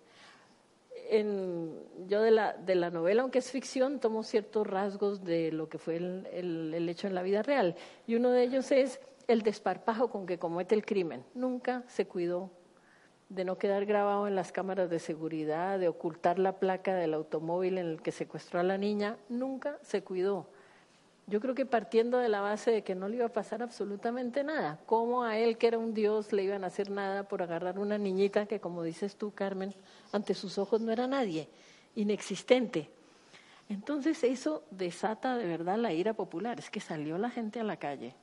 en, yo de la, de la novela, aunque es ficción, tomo ciertos rasgos de lo que fue el, el, hecho en la vida real. Y uno de ellos es el desparpajo con que comete el crimen. Nunca se cuidó de no quedar grabado en las cámaras de seguridad, de ocultar la placa del automóvil en el que secuestró a la niña. Nunca se cuidó. Yo creo que partiendo de la base de que no le iba a pasar absolutamente nada, ¿cómo a él, que era un dios, le iban a hacer nada por agarrar una niñita que, como dices tú, Carmen, ante sus ojos no era nadie, inexistente? Entonces eso desata de verdad la ira popular, es que salió la gente a la calle,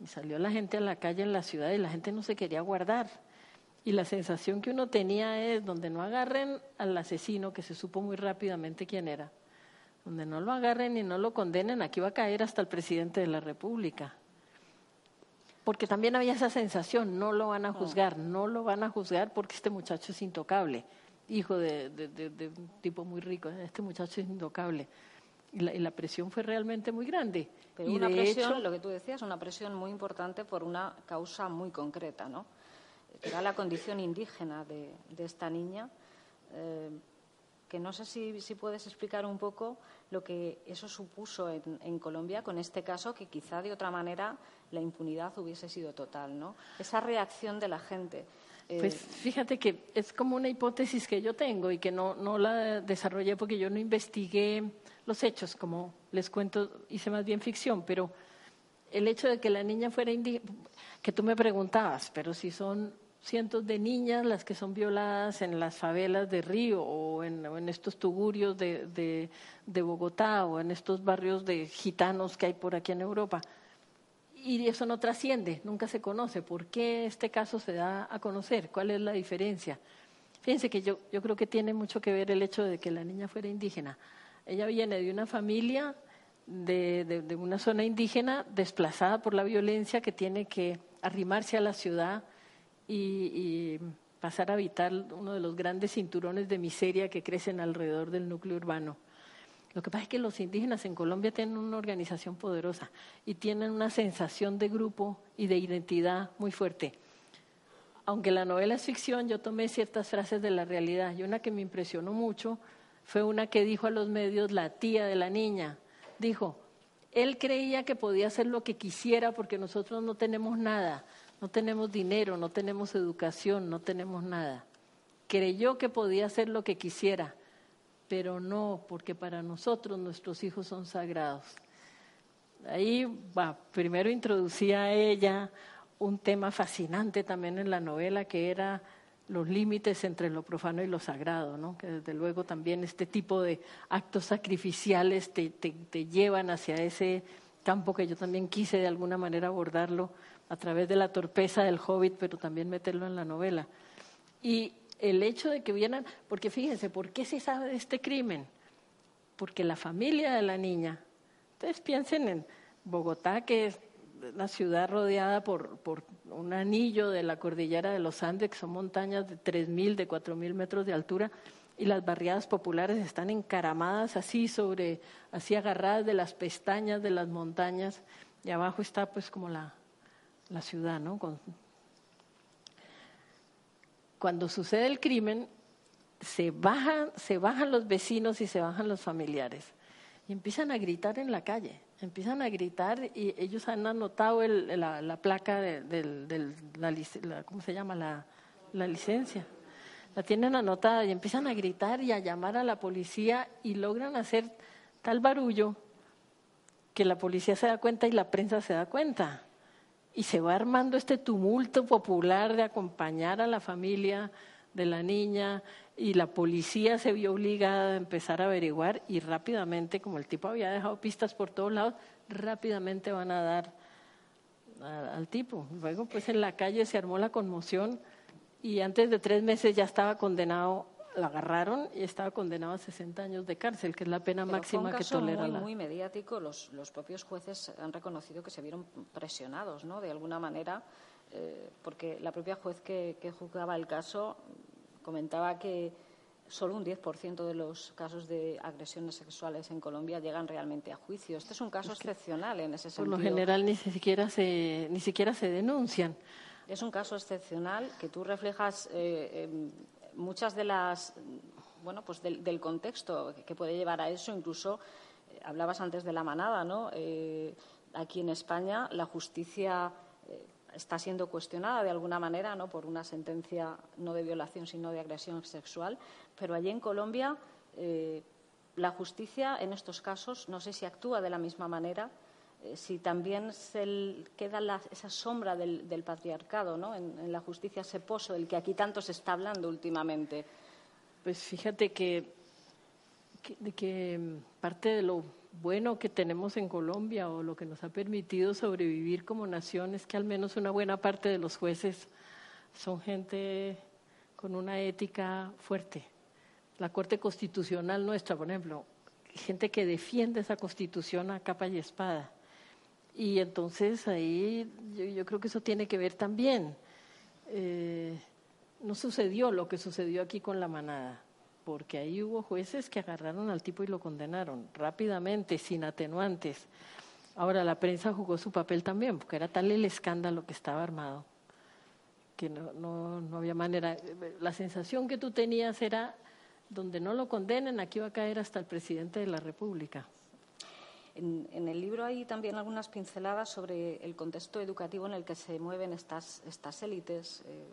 y salió la gente a la calle en la ciudad y la gente no se quería guardar. Y la sensación que uno tenía es donde no agarren al asesino, que se supo muy rápidamente quién era, donde no lo agarren y no lo condenen, aquí va a caer hasta el presidente de la República. Porque también había esa sensación, no lo van a juzgar, no lo van a juzgar porque este muchacho es intocable, hijo de, de, un tipo muy rico, este muchacho es intocable. Y la, y la presión fue realmente muy grande. Pero y una presión, hecho, lo que tú decías, una presión muy importante por una causa muy concreta, ¿no? Que era la condición indígena de, de esta niña. Eh, que no sé si, puedes explicar un poco lo que eso supuso en, en, Colombia con este caso, que quizá de otra manera la impunidad hubiese sido total, ¿no? Esa reacción de la gente. Eh... Pues fíjate que es como una hipótesis que yo tengo y que no, no la desarrollé porque yo no investigué los hechos, como les cuento, hice más bien ficción, pero el hecho de que la niña fuera indígena, que tú me preguntabas, pero si son cientos de niñas las que son violadas en las favelas de Río o en, estos tugurios de, de, Bogotá o en estos barrios de gitanos que hay por aquí en Europa. Y eso no trasciende, nunca se conoce. ¿Por qué este caso se da a conocer? ¿Cuál es la diferencia? Fíjense que yo, yo creo que tiene mucho que ver el hecho de que la niña fuera indígena. Ella viene de una familia de, de una zona indígena desplazada por la violencia que tiene que arrimarse a la ciudad y, pasar a habitar uno de los grandes cinturones de miseria que crecen alrededor del núcleo urbano. Lo que pasa es que los indígenas en Colombia tienen una organización poderosa y tienen una sensación de grupo y de identidad muy fuerte. Aunque la novela es ficción, yo tomé ciertas frases de la realidad y una que me impresionó mucho fue una que dijo a los medios la tía de la niña. Dijo, él creía que podía hacer lo que quisiera porque nosotros no tenemos nada. No tenemos dinero, no tenemos educación, no tenemos nada. Creyó que podía hacer lo que quisiera, pero no, porque para nosotros nuestros hijos son sagrados. Ahí va, primero introducía a ella un tema fascinante también en la novela, que era los límites entre lo profano y lo sagrado, ¿no? que desde luego también este tipo de actos sacrificiales te, te, te llevan hacia ese campo que yo también quise de alguna manera abordarlo a través de la torpeza del hobbit, pero también meterlo en la novela. Y el hecho de que vieran, porque fíjense, ¿por qué se sabe de este crimen? Porque la familia de la niña, ustedes piensen en Bogotá, que es una ciudad rodeada por, por un anillo de la cordillera de los Andes, que son montañas de 3.000, de 4.000 metros de altura, y las barriadas populares están encaramadas así sobre, así agarradas de las pestañas de las montañas, y abajo está pues como la, la ciudad, ¿no? Cuando sucede el crimen, se bajan, se bajan los vecinos y se bajan los familiares y empiezan a gritar en la calle, empiezan a gritar y ellos han anotado el, la, la, placa de, de, de la, la, ¿cómo se llama? La, la licencia. La tienen anotada y empiezan a gritar y a llamar a la policía y logran hacer tal barullo que la policía se da cuenta y la prensa se da cuenta y se va armando este tumulto popular de acompañar a la familia de la niña y la policía se vio obligada a empezar a averiguar y rápidamente, como el tipo había dejado pistas por todos lados, rápidamente van a dar al tipo. Luego, pues en la calle se armó la conmoción y antes de tres meses ya estaba condenado la agarraron y estaba condenado a 60 años de cárcel, que es la pena Pero máxima fue un que caso tolera muy, la. muy mediático. Los, los propios jueces han reconocido que se vieron presionados, ¿no? De alguna manera, eh, porque la propia juez que, que juzgaba el caso comentaba que solo un 10% de los casos de agresiones sexuales en Colombia llegan realmente a juicio. Este es un caso excepcional en ese Por sentido. lo general ni siquiera se, ni siquiera se denuncian. Es un caso excepcional que tú reflejas eh, em, muchas de las, bueno, pues del, del contexto que puede llevar a eso. Incluso eh, hablabas antes de la manada, ¿no? Eh, aquí en España la justicia eh, está siendo cuestionada de alguna manera, ¿no? Por una sentencia no de violación sino de agresión sexual, pero allí en Colombia eh, la justicia en estos casos no sé si actúa de la misma manera si también se queda la- esa sombra del, del patriarcado ¿no? en, la justicia, ese pozo del que aquí tanto se está hablando últimamente. Pues fíjate que, que mm, parte de lo bueno que tenemos en Colombia o lo que nos ha permitido sobrevivir como nación es que al menos una buena parte de los jueces son gente con una ética fuerte. La Corte Constitucional nuestra, por ejemplo, gente que defiende esa Constitución a capa y espada. Y entonces ahí yo, yo creo que eso tiene que ver también. Eh, no sucedió lo que sucedió aquí con la manada, porque ahí hubo jueces que agarraron al tipo y lo condenaron rápidamente, sin atenuantes. Ahora, la prensa jugó su papel también, porque era tal el escándalo que estaba armado, que no, no, no había manera. La sensación que tú tenías era, donde no lo condenen, aquí va a caer hasta el presidente de la República. En, el libro hay también algunas pinceladas sobre el contexto educativo en el que se mueven estas, estas élites, eh,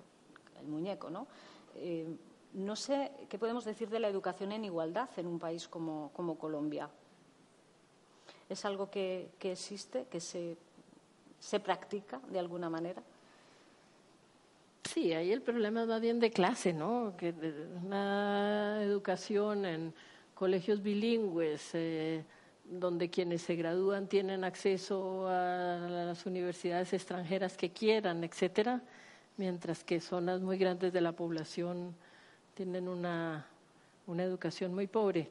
el muñeco, ¿no? Eh, no sé qué podemos decir de la educación en igualdad en un país como, Colombia. ¿Es algo que, que existe, que se, se practica de alguna manera? Sí, ahí el problema más bien de clase, ¿no? Que de- una educación en colegios bilingües, eh, donde quienes se gradúan tienen acceso a las universidades extranjeras que quieran, etcétera, mientras que zonas muy grandes de la población tienen una, una educación muy pobre.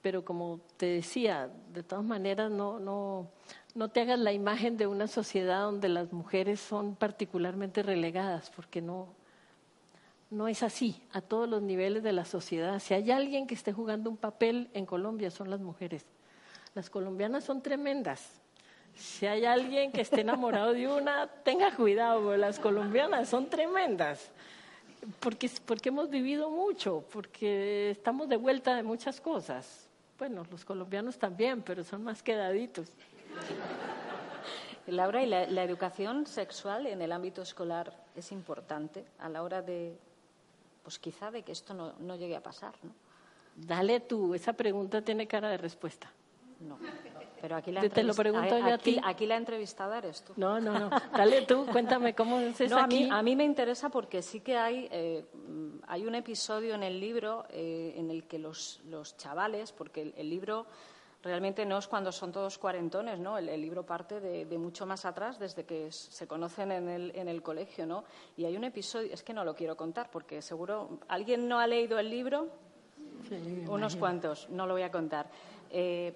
Pero como te decía, de todas maneras no, no, no te hagas la imagen de una sociedad donde las mujeres son particularmente relegadas, porque no, no es así a todos los niveles de la sociedad. Si hay alguien que esté jugando un papel en Colombia, son las mujeres. Las colombianas son tremendas. Si hay alguien que esté enamorado de una, tenga cuidado, porque las colombianas son tremendas. Porque, porque hemos vivido mucho, porque estamos de vuelta de muchas cosas. Bueno, los colombianos también, pero son más quedaditos. Laura, ¿y la, la educación sexual en el ámbito escolar es importante a la hora de, pues quizá de que esto no, no llegue a pasar, ¿no? Dale tú, esa pregunta tiene cara de respuesta. No. Pero aquí la, Te- te lo entrevist- pregunto yo a aquí, ti. aquí la entrevistada eres tú. No, no, no. Dale tú, cuéntame cómo es eso No, a mí, a mí me interesa porque sí que hay, eh, mm, hay un episodio en el libro eh, en el que los, los chavales, porque el, el libro realmente no es cuando son todos cuarentones, ¿no? El, el libro parte de, de mucho más atrás, desde que se conocen en el, en el colegio, ¿no? Y hay un episodio, es que no lo quiero contar porque seguro, ¿alguien no ha leído el libro? Sí, Unos cuantos, no lo voy a contar. Eh,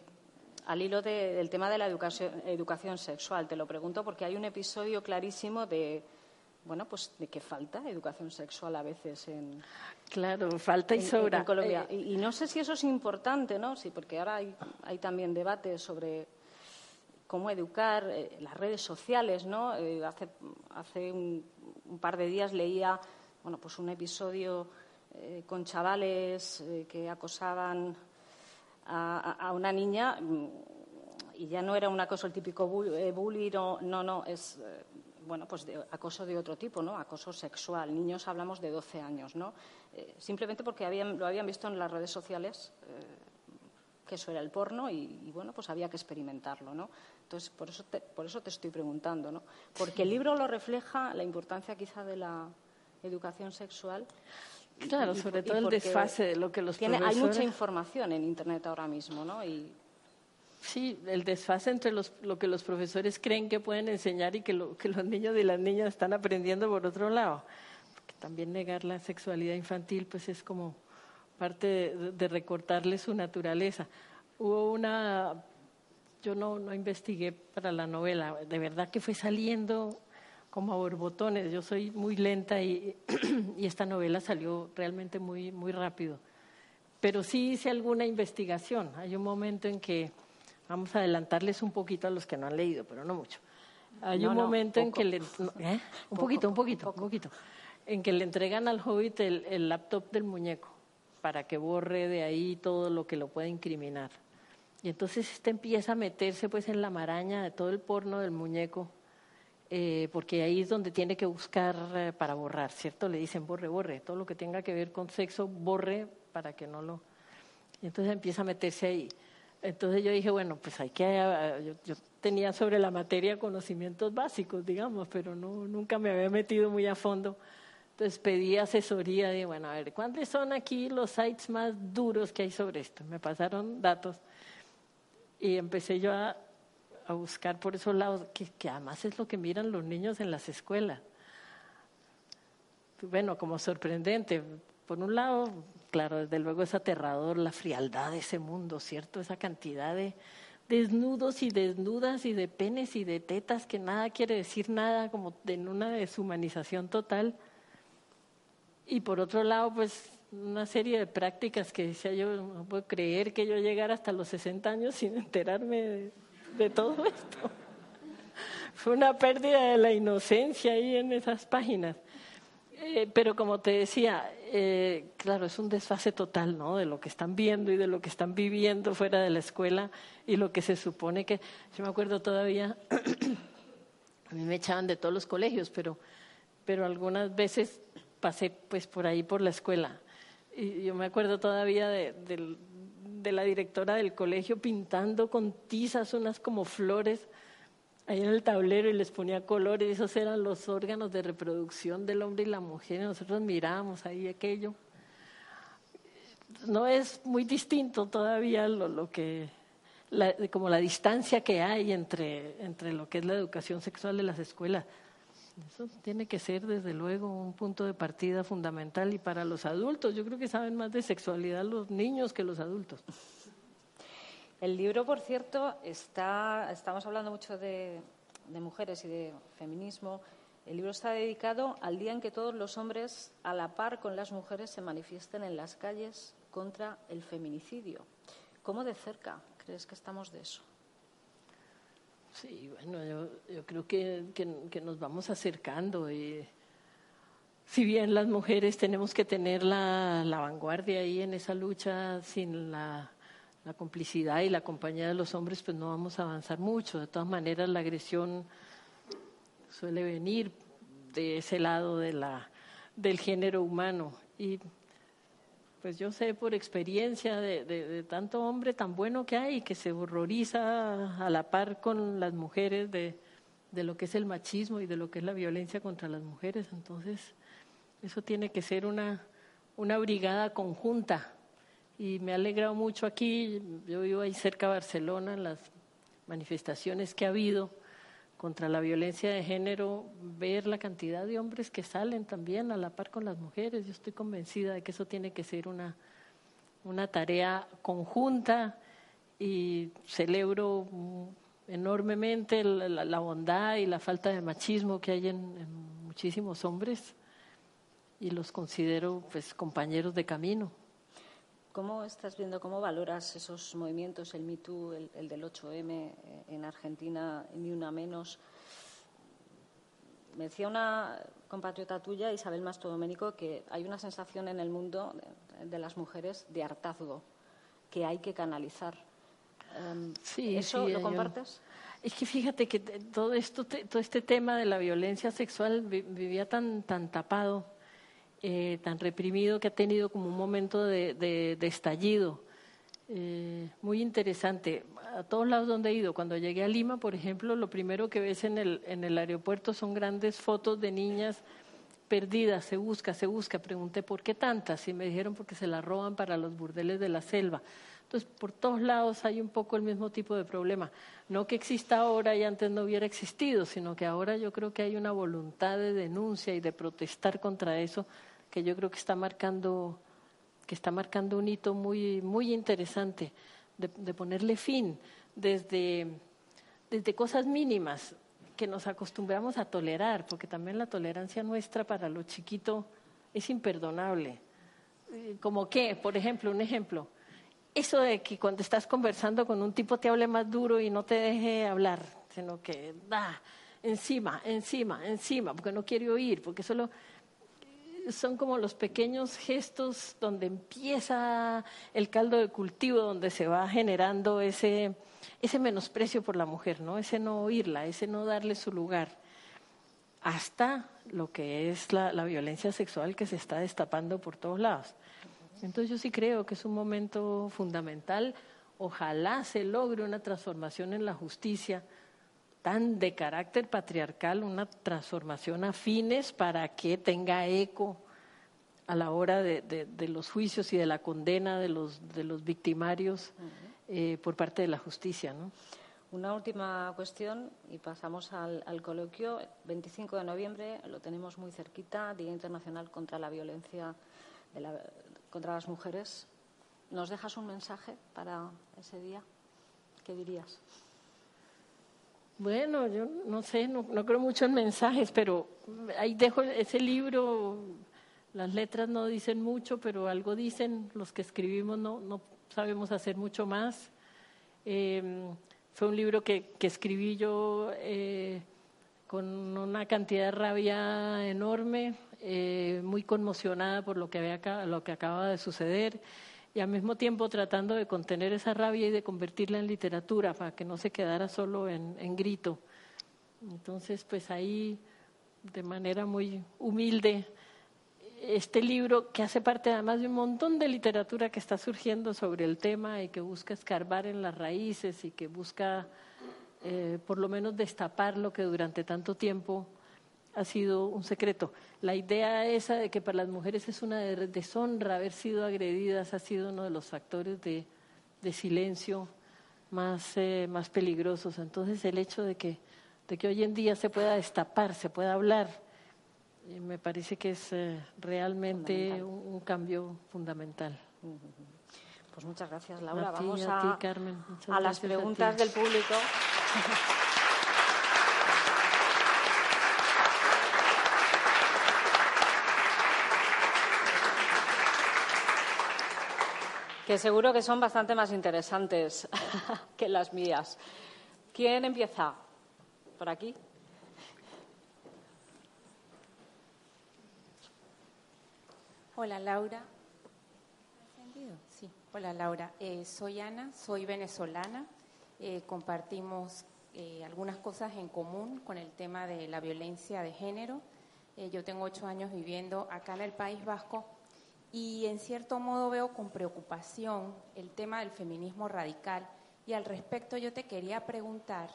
al hilo de- del tema de la educación, educación sexual, te lo pregunto porque hay un episodio clarísimo de, bueno, pues de que falta educación sexual a veces en, Claro, falta y en- sobra. en Colombia. Eh, y, y no sé si eso es importante, ¿no? Sí, porque ahora hay, hay también debates sobre cómo educar, eh, las redes sociales, ¿no? Eh, hace hace un, un par de días leía, bueno, pues un episodio con chavales que acosaban a, una niña mm, y ya no era un acoso el típico eh, bullying, no, no, es eh, bueno, pues de acoso de otro tipo, ¿no? Acoso sexual. Niños hablamos de 12 años, ¿no? Eh, simplemente porque habían, lo habían visto en las redes sociales que eso era el porno y, y, bueno, pues había que experimentarlo, ¿no? Entonces, por eso te, por eso te estoy preguntando, ¿no? Porque el libro lo refleja la importancia quizá de la educación sexual. Y- Claro, y- sobre y todo el porque desfase de lo que los tiene- Hay profesores... mucha información en Internet ahora mismo, ¿no? Y Sí, el desfase entre los, lo que los profesores creen que pueden enseñar y que, lo, que los niños y las niñas están aprendiendo por otro lado. Porque también negar la sexualidad infantil pues es como aparte de, de recortarle su naturaleza. Hubo una, yo no, no investigué para la novela, de verdad que fue saliendo como a borbotones. Yo soy muy lenta y, y esta novela salió realmente muy, muy rápido. Pero sí hice alguna investigación. Hay un momento en que, vamos a adelantarles un poquito a los que no han leído, pero no mucho. Hay No, un no, momento en que le, ¿eh? un poquito, un poquito, un poquito, en que le entregan al hobbit el, el laptop del muñeco para que borre de ahí todo lo que lo pueda incriminar. Y entonces este empieza a meterse pues en la maraña de todo el porno del muñeco, eh, porque ahí es donde tiene que buscar eh, para borrar, ¿cierto? Le dicen borre, borre, todo lo que tenga que ver con sexo, borre para que no lo... Y entonces empieza a meterse ahí. Entonces yo dije, bueno, pues hay que... eh, yo, yo tenía sobre la materia conocimientos básicos, digamos, pero no, nunca me había metido muy a fondo. Entonces pedí asesoría de, bueno, a ver, ¿cuáles son aquí los sites más duros que hay sobre esto? Me pasaron datos y empecé yo a, buscar por esos lados, que, que además es lo que miran los niños en las escuelas. Bueno, como sorprendente. Por un lado, claro, desde luego es aterrador la frialdad de ese mundo, ¿cierto? Esa cantidad de desnudos y desnudas y de penes y de tetas que nada quiere decir nada, como en una deshumanización total. Y por otro lado, pues una serie de prácticas que decía yo, no puedo creer que yo llegara hasta los 60 años sin enterarme de, de todo esto. Fue una pérdida de la inocencia ahí en esas páginas. Eh, pero como te decía, eh, claro, es un desfase total, ¿no? De lo que están viendo y de lo que están viviendo fuera de la escuela y lo que se supone que, yo me acuerdo todavía, a mí me echaban de todos los colegios, pero, pero algunas veces pasé pues por ahí por la escuela y yo me acuerdo todavía de, del- de la directora del colegio pintando con tizas unas como flores ahí en el tablero y les ponía colores, esos eran los órganos de reproducción del hombre y la mujer, y nosotros mirábamos ahí aquello. No es muy distinto todavía lo, lo que, la- como la distancia que hay entre, entre lo que es la educación sexual de las escuelas. Eso tiene que ser, desde luego, un punto de partida fundamental y para los adultos. Yo creo que saben más de sexualidad los niños que los adultos. El libro, por cierto, está, estamos hablando mucho de, de mujeres y de feminismo. El libro está dedicado al día en que todos los hombres, a la par con las mujeres, se manifiesten en las calles contra el feminicidio. ¿Cómo de cerca crees que estamos de eso? Sí, bueno, yo, yo creo que, que, nos vamos acercando. Y si bien las mujeres tenemos que tener la, la vanguardia ahí en esa lucha, sin la, la complicidad y la compañía de los hombres, pues no vamos a avanzar mucho. De todas maneras, la agresión suele venir de ese lado de la, del género humano. Y pues yo sé por experiencia de, de- de tanto hombre tan bueno que hay que se horroriza a la par con las mujeres de, lo que es el machismo y de lo que es la violencia contra las mujeres. Entonces, eso tiene que ser una, una brigada conjunta. Y me ha alegrado mucho aquí, yo vivo ahí cerca de Barcelona, las manifestaciones que ha habido contra la violencia de género, ver la cantidad de hombres que salen también a la par con las mujeres. Yo estoy convencida de que eso tiene que ser una, una tarea conjunta y celebro enormemente la bondad y la falta de machismo que hay en, en muchísimos hombres y los considero pues compañeros de camino. ¿Cómo estás viendo, cómo valoras esos movimientos, el Me Too, el, el del 8M eh, en Argentina, ni una menos? Me decía una compatriota tuya, Isabel Mastro Doménico, que hay una sensación en el mundo de, de las mujeres de hartazgo que hay que canalizar. Em, Sí, ¿Eso sí, lo yo- compartes? Es que fíjate que todo esto, todo este tema de la violencia sexual vi- vivía tan, tan tapado, eh, tan reprimido que ha tenido como un momento de, de- estallido. Eh, muy interesante. A todos lados donde he ido, cuando llegué a Lima, por ejemplo, lo primero que ves en el, en el aeropuerto son grandes fotos de niñas perdidas, se busca, se busca. Pregunté por qué tantas y me dijeron porque se las roban para los burdeles de la selva. Entonces, por todos lados hay un poco el mismo tipo de problema. No que exista ahora y antes no hubiera existido, sino que ahora yo creo que hay una voluntad de denuncia y de protestar contra eso que yo creo que está marcando, que está marcando un hito muy, muy interesante de, ponerle fin desde, desde cosas mínimas que nos acostumbramos a tolerar, porque también la tolerancia nuestra para lo chiquito es imperdonable. Eh, como que, por ejemplo, un ejemplo, eso de que cuando estás conversando con un tipo te hable más duro y no te deje hablar, sino que da encima, encima, encima, porque no quiere oír, porque solo son como los pequeños gestos donde empieza el caldo de cultivo, donde se va generando ese, ese menosprecio por la mujer, ¿no? Ese no oírla, ese no darle su lugar, hasta lo que es la, la violencia sexual que se está destapando por todos lados. Entonces yo sí creo que es un momento fundamental. Ojalá se logre una transformación en la justicia tan de carácter patriarcal, una transformación a fines para que tenga eco a la hora de, los juicios y de la condena de los, de los victimarios eh, por parte de la justicia. ¿no? Una última cuestión y pasamos al, coloquio. 25 de noviembre lo tenemos muy cerquita, Día Internacional contra la Violencia contra las Mujeres. ¿Nos dejas un mensaje para ese día? ¿Qué dirías? Bueno, yo no sé, no, creo mucho en mensajes, pero ahí dejo ese libro. Las letras no dicen mucho, pero algo dicen. Los que escribimos no, no sabemos hacer mucho más. Em, fue un libro que, que escribí yo eh, con una cantidad de rabia enorme, eh, muy conmocionada por lo que, había, lo que acaba de suceder y al mismo tiempo tratando de contener esa rabia y de convertirla en literatura para que no se quedara solo en, en grito. Entonces, pues ahí, de manera muy humilde, este libro que hace parte además de un montón de literatura que está surgiendo sobre el tema y que busca escarbar en las raíces y que busca eh, por lo menos destapar lo que durante tanto tiempo ha sido un secreto. La idea esa de que para las mujeres es una deshonra haber sido agredidas ha sido uno de los factores de, silencio más, eh, más peligrosos. Entonces el hecho de que, de que hoy en día se pueda destapar, se pueda hablar, eh, me parece que es eh, realmente un, cambio fundamental. Pues muchas gracias, Laura. Vamos a, a las preguntas del público. que seguro que son bastante más interesantes que las mías. ¿Quién empieza? ¿Por aquí? Hola Laura. Sí. Hola Laura. Eh, soy Ana, soy venezolana. Eh, compartimos eh, algunas cosas en común con el tema de la violencia de género. yo tengo ocho años viviendo acá en el País Vasco y en cierto modo veo con preocupación el tema del feminismo radical y al respecto yo te quería preguntar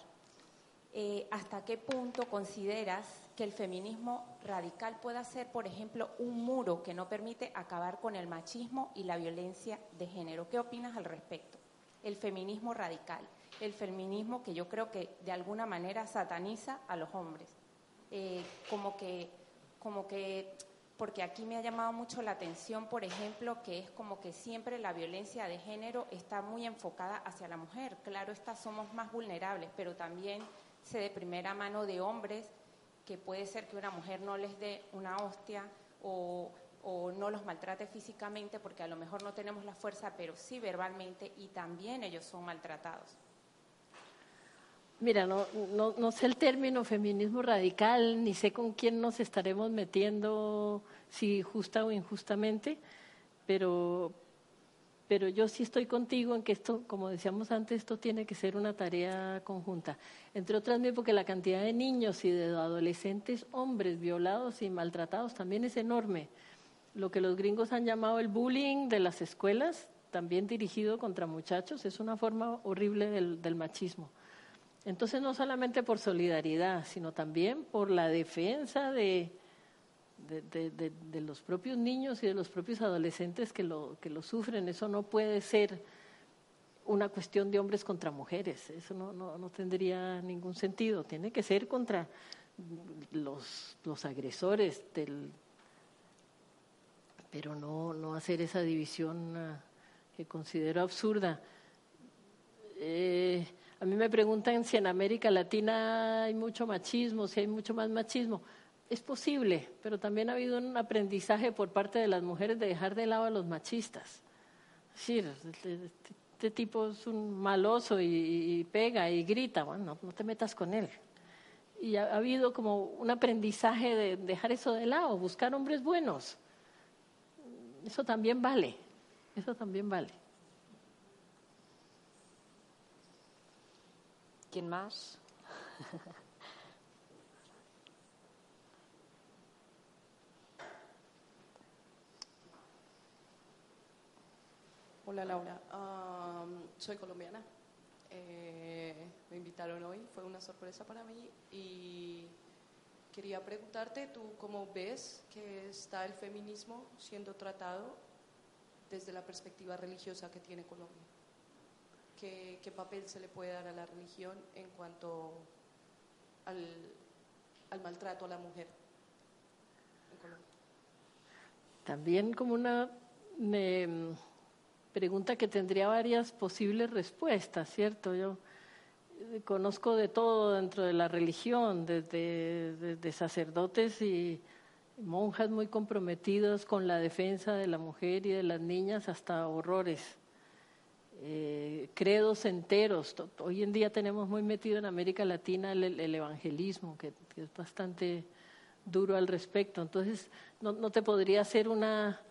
eh, hasta qué punto consideras que el feminismo radical pueda ser, por ejemplo, un muro que no permite acabar con el machismo y la violencia de género. ¿Qué opinas al respecto? El feminismo radical, el feminismo que yo creo que de alguna manera sataniza a los hombres, eh, como que como que porque aquí me ha llamado mucho la atención, por ejemplo, que es como que siempre la violencia de género está muy enfocada hacia la mujer. Claro, estas somos más vulnerables, pero también se de primera mano de hombres que puede ser que una mujer no les dé una hostia o, o no los maltrate físicamente porque a lo mejor no tenemos la fuerza, pero sí verbalmente y también ellos son maltratados. Mira, no, no, no, sé el término feminismo radical, ni sé con quién nos estaremos metiendo, si justa o injustamente, pero, pero yo sí estoy contigo en que esto, como decíamos antes, esto tiene que ser una tarea conjunta. Entre otras, porque la cantidad de niños y de adolescentes hombres violados y maltratados también es enorme. Lo que los gringos han llamado el bullying de las escuelas, también dirigido contra muchachos, es una forma horrible del machismo. Entonces, no solamente por solidaridad, sino también por la defensa de, los propios niños y de los propios adolescentes que lo, sufren. Eso no puede ser una cuestión de hombres contra mujeres. Eso no, tendría ningún sentido. Tiene que ser contra los, agresores del, pero no, no hacer esa división ah, que considero absurda. Eh, a mí me preguntan si en América Latina hay mucho machismo, si hay mucho más machismo. Es posible, pero también ha habido un aprendizaje por parte de las mujeres de dejar de lado a los machistas. Es decir, este, este tipo es un maloso y, pega y grita, bueno, no te metas con él. Y ha, habido como un aprendizaje de dejar eso de lado, buscar hombres buenos. Eso también vale, eso también vale. ¿Quién más? Hola Laura, soy colombiana. Eh, me invitaron hoy, fue una sorpresa para mí y quería preguntarte, ¿tú cómo ves que está el feminismo siendo tratado desde la perspectiva religiosa que tiene Colombia? ¿Qué, papel se le puede dar a la religión en cuanto al, al maltrato a la mujer en Colombia? También como una pregunta que tendría varias posibles respuestas, ¿cierto? Yo conozco de todo dentro de la religión, desde, sacerdotes y monjas muy comprometidos con la defensa de la mujer y de las niñas hasta horrores. Eh, credos enteros. Hoy en día tenemos muy metido en América Latina el, evangelismo, que, es bastante duro al respecto. Entonces, no, te podría hacer una,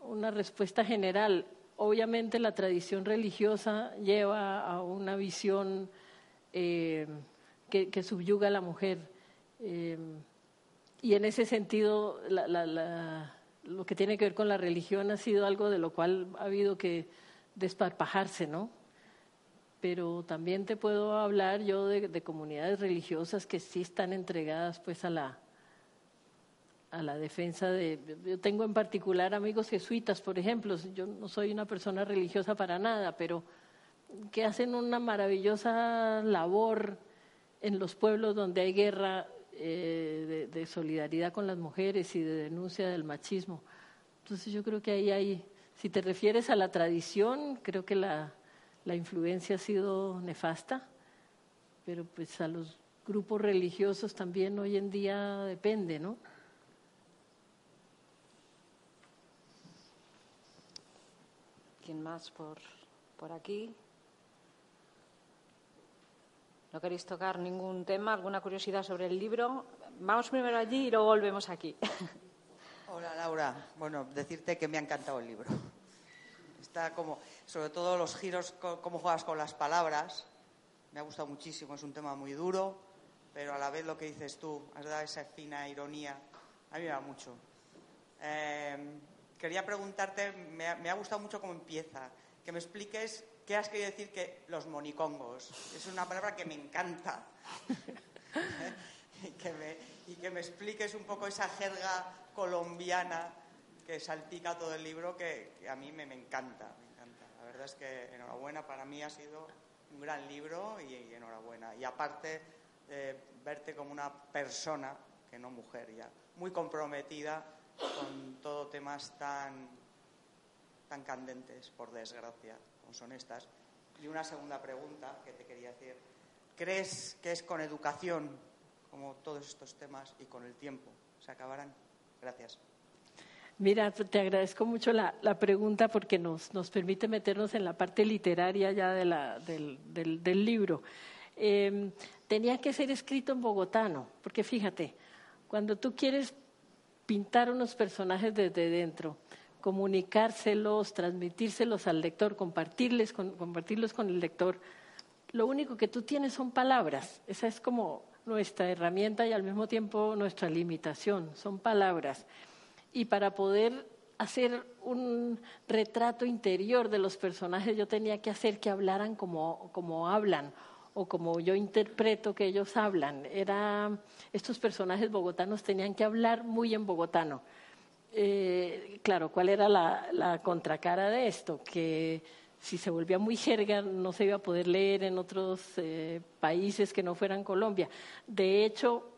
una respuesta general obviamente la tradición religiosa lleva a una visión eh, que, subyuga a la mujer. Eh, y en ese sentido, lo que tiene que ver con la religión ha sido algo de lo cual ha habido que desparpajarse, ¿no? Pero también te puedo hablar yo de, de comunidades religiosas que sí están entregadas pues a la, a la defensa de... Yo tengo en particular amigos jesuitas, por ejemplo, yo no soy una persona religiosa para nada, pero que hacen una maravillosa labor en los pueblos donde hay guerra eh, de, solidaridad con las mujeres y de denuncia del machismo. Entonces yo creo que ahí hay, si te refieres a la tradición, creo que la, la influencia ha sido nefasta, pero pues a los grupos religiosos también hoy en día depende, ¿no? ¿Quién más por, por aquí? ¿No queréis tocar ningún tema, alguna curiosidad sobre el libro? Vamos primero allí y luego volvemos aquí. Hola Laura, bueno, decirte que me ha encantado el libro. Está como, sobre todo los giros, cómo juegas con las palabras, me ha gustado muchísimo, es un tema muy duro, pero a la vez lo que dices tú, has dado esa fina ironía, a mí me va mucho. Eh, quería preguntarte, me ha, gustado mucho cómo empieza, que me expliques qué has querido decir que los monicongos. Es una palabra que me encanta. y, que me, y que me expliques un poco esa jerga colombiana que salpica todo el libro, que, a mí me, encanta, me encanta. La verdad es que enhorabuena, para mí ha sido un gran libro y, enhorabuena. Y aparte, de verte como una persona, que no mujer ya, muy comprometida con todo temas tan, tan candentes, por desgracia, como son estas. Y una segunda pregunta que te quería decir. ¿Crees que es con educación, como todos estos temas, y con el tiempo se acabarán? Gracias. Mira, te agradezco mucho la, pregunta porque nos, nos, permite meternos en la parte literaria ya de la, del, del, libro. Em, tenía que ser escrito en bogotano, porque fíjate, cuando tú quieres pintar unos personajes desde dentro, comunicárselos, transmitírselos al lector, compartirles compartirlos con el lector. Lo único que tú tienes son palabras. Esa es como nuestra herramienta y al mismo tiempo nuestra limitación. Son palabras. Y para poder hacer un retrato interior de los personajes, yo tenía que hacer que hablaran como, como hablan o como yo interpreto que ellos hablan. Era, estos personajes bogotanos tenían que hablar muy en bogotano. Eh, claro, ¿cuál era la, contracara de esto? Que si se volvía muy jerga no se iba a poder leer en otros eh, países que no fueran Colombia. De hecho,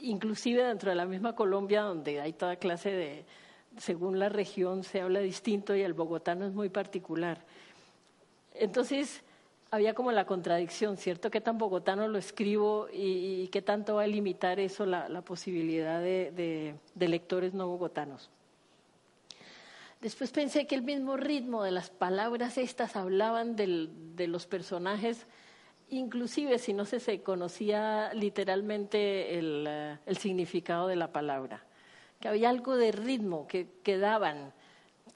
inclusive dentro de la misma Colombia, donde hay toda clase de, según la región se habla distinto y el bogotano es muy particular. Entonces, había como la contradicción, ¿cierto? ¿Qué tan bogotano lo escribo y, qué tanto va a limitar eso la, posibilidad de, lectores no bogotanos? Después pensé que el mismo ritmo de las palabras estas hablaban de los personajes, inclusive si no se, conocía literalmente el, significado de la palabra, que había algo de ritmo que, que daban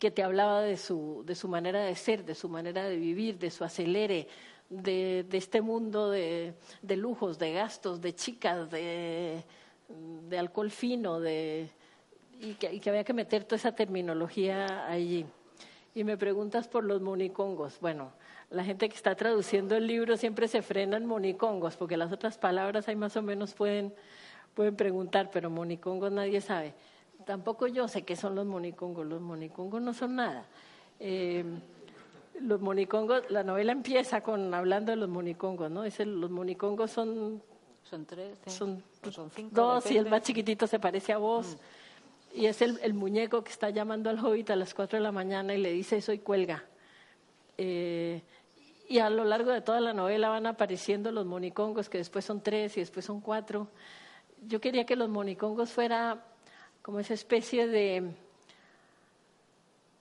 que te hablaba de su, de su manera de ser, de su manera de vivir, de su acelere, de, este mundo de, lujos, de gastos, de chicas, de, alcohol fino, de, y que, había que meter toda esa terminología allí. Y me preguntas por los monicongos. Bueno, la gente que está traduciendo el libro siempre se frena en monicongos, porque las otras palabras ahí más o menos pueden, pueden preguntar, pero monicongos nadie sabe tampoco yo sé qué son los monicongos. Los monicongos no son nada. Eh, los monicongos, la novela empieza con hablando de los monicongos, ¿no? los monicongos son son tres, son, cinco, dos y el más chiquitito se parece a vos. Mm. Y es el, muñeco que está llamando al hobbit a las cuatro de la mañana y le dice soy cuelga. Eh, y a lo largo de toda la novela van apareciendo los monicongos, que después son tres y después son cuatro. Yo quería que los monicongos fuera como esa especie de,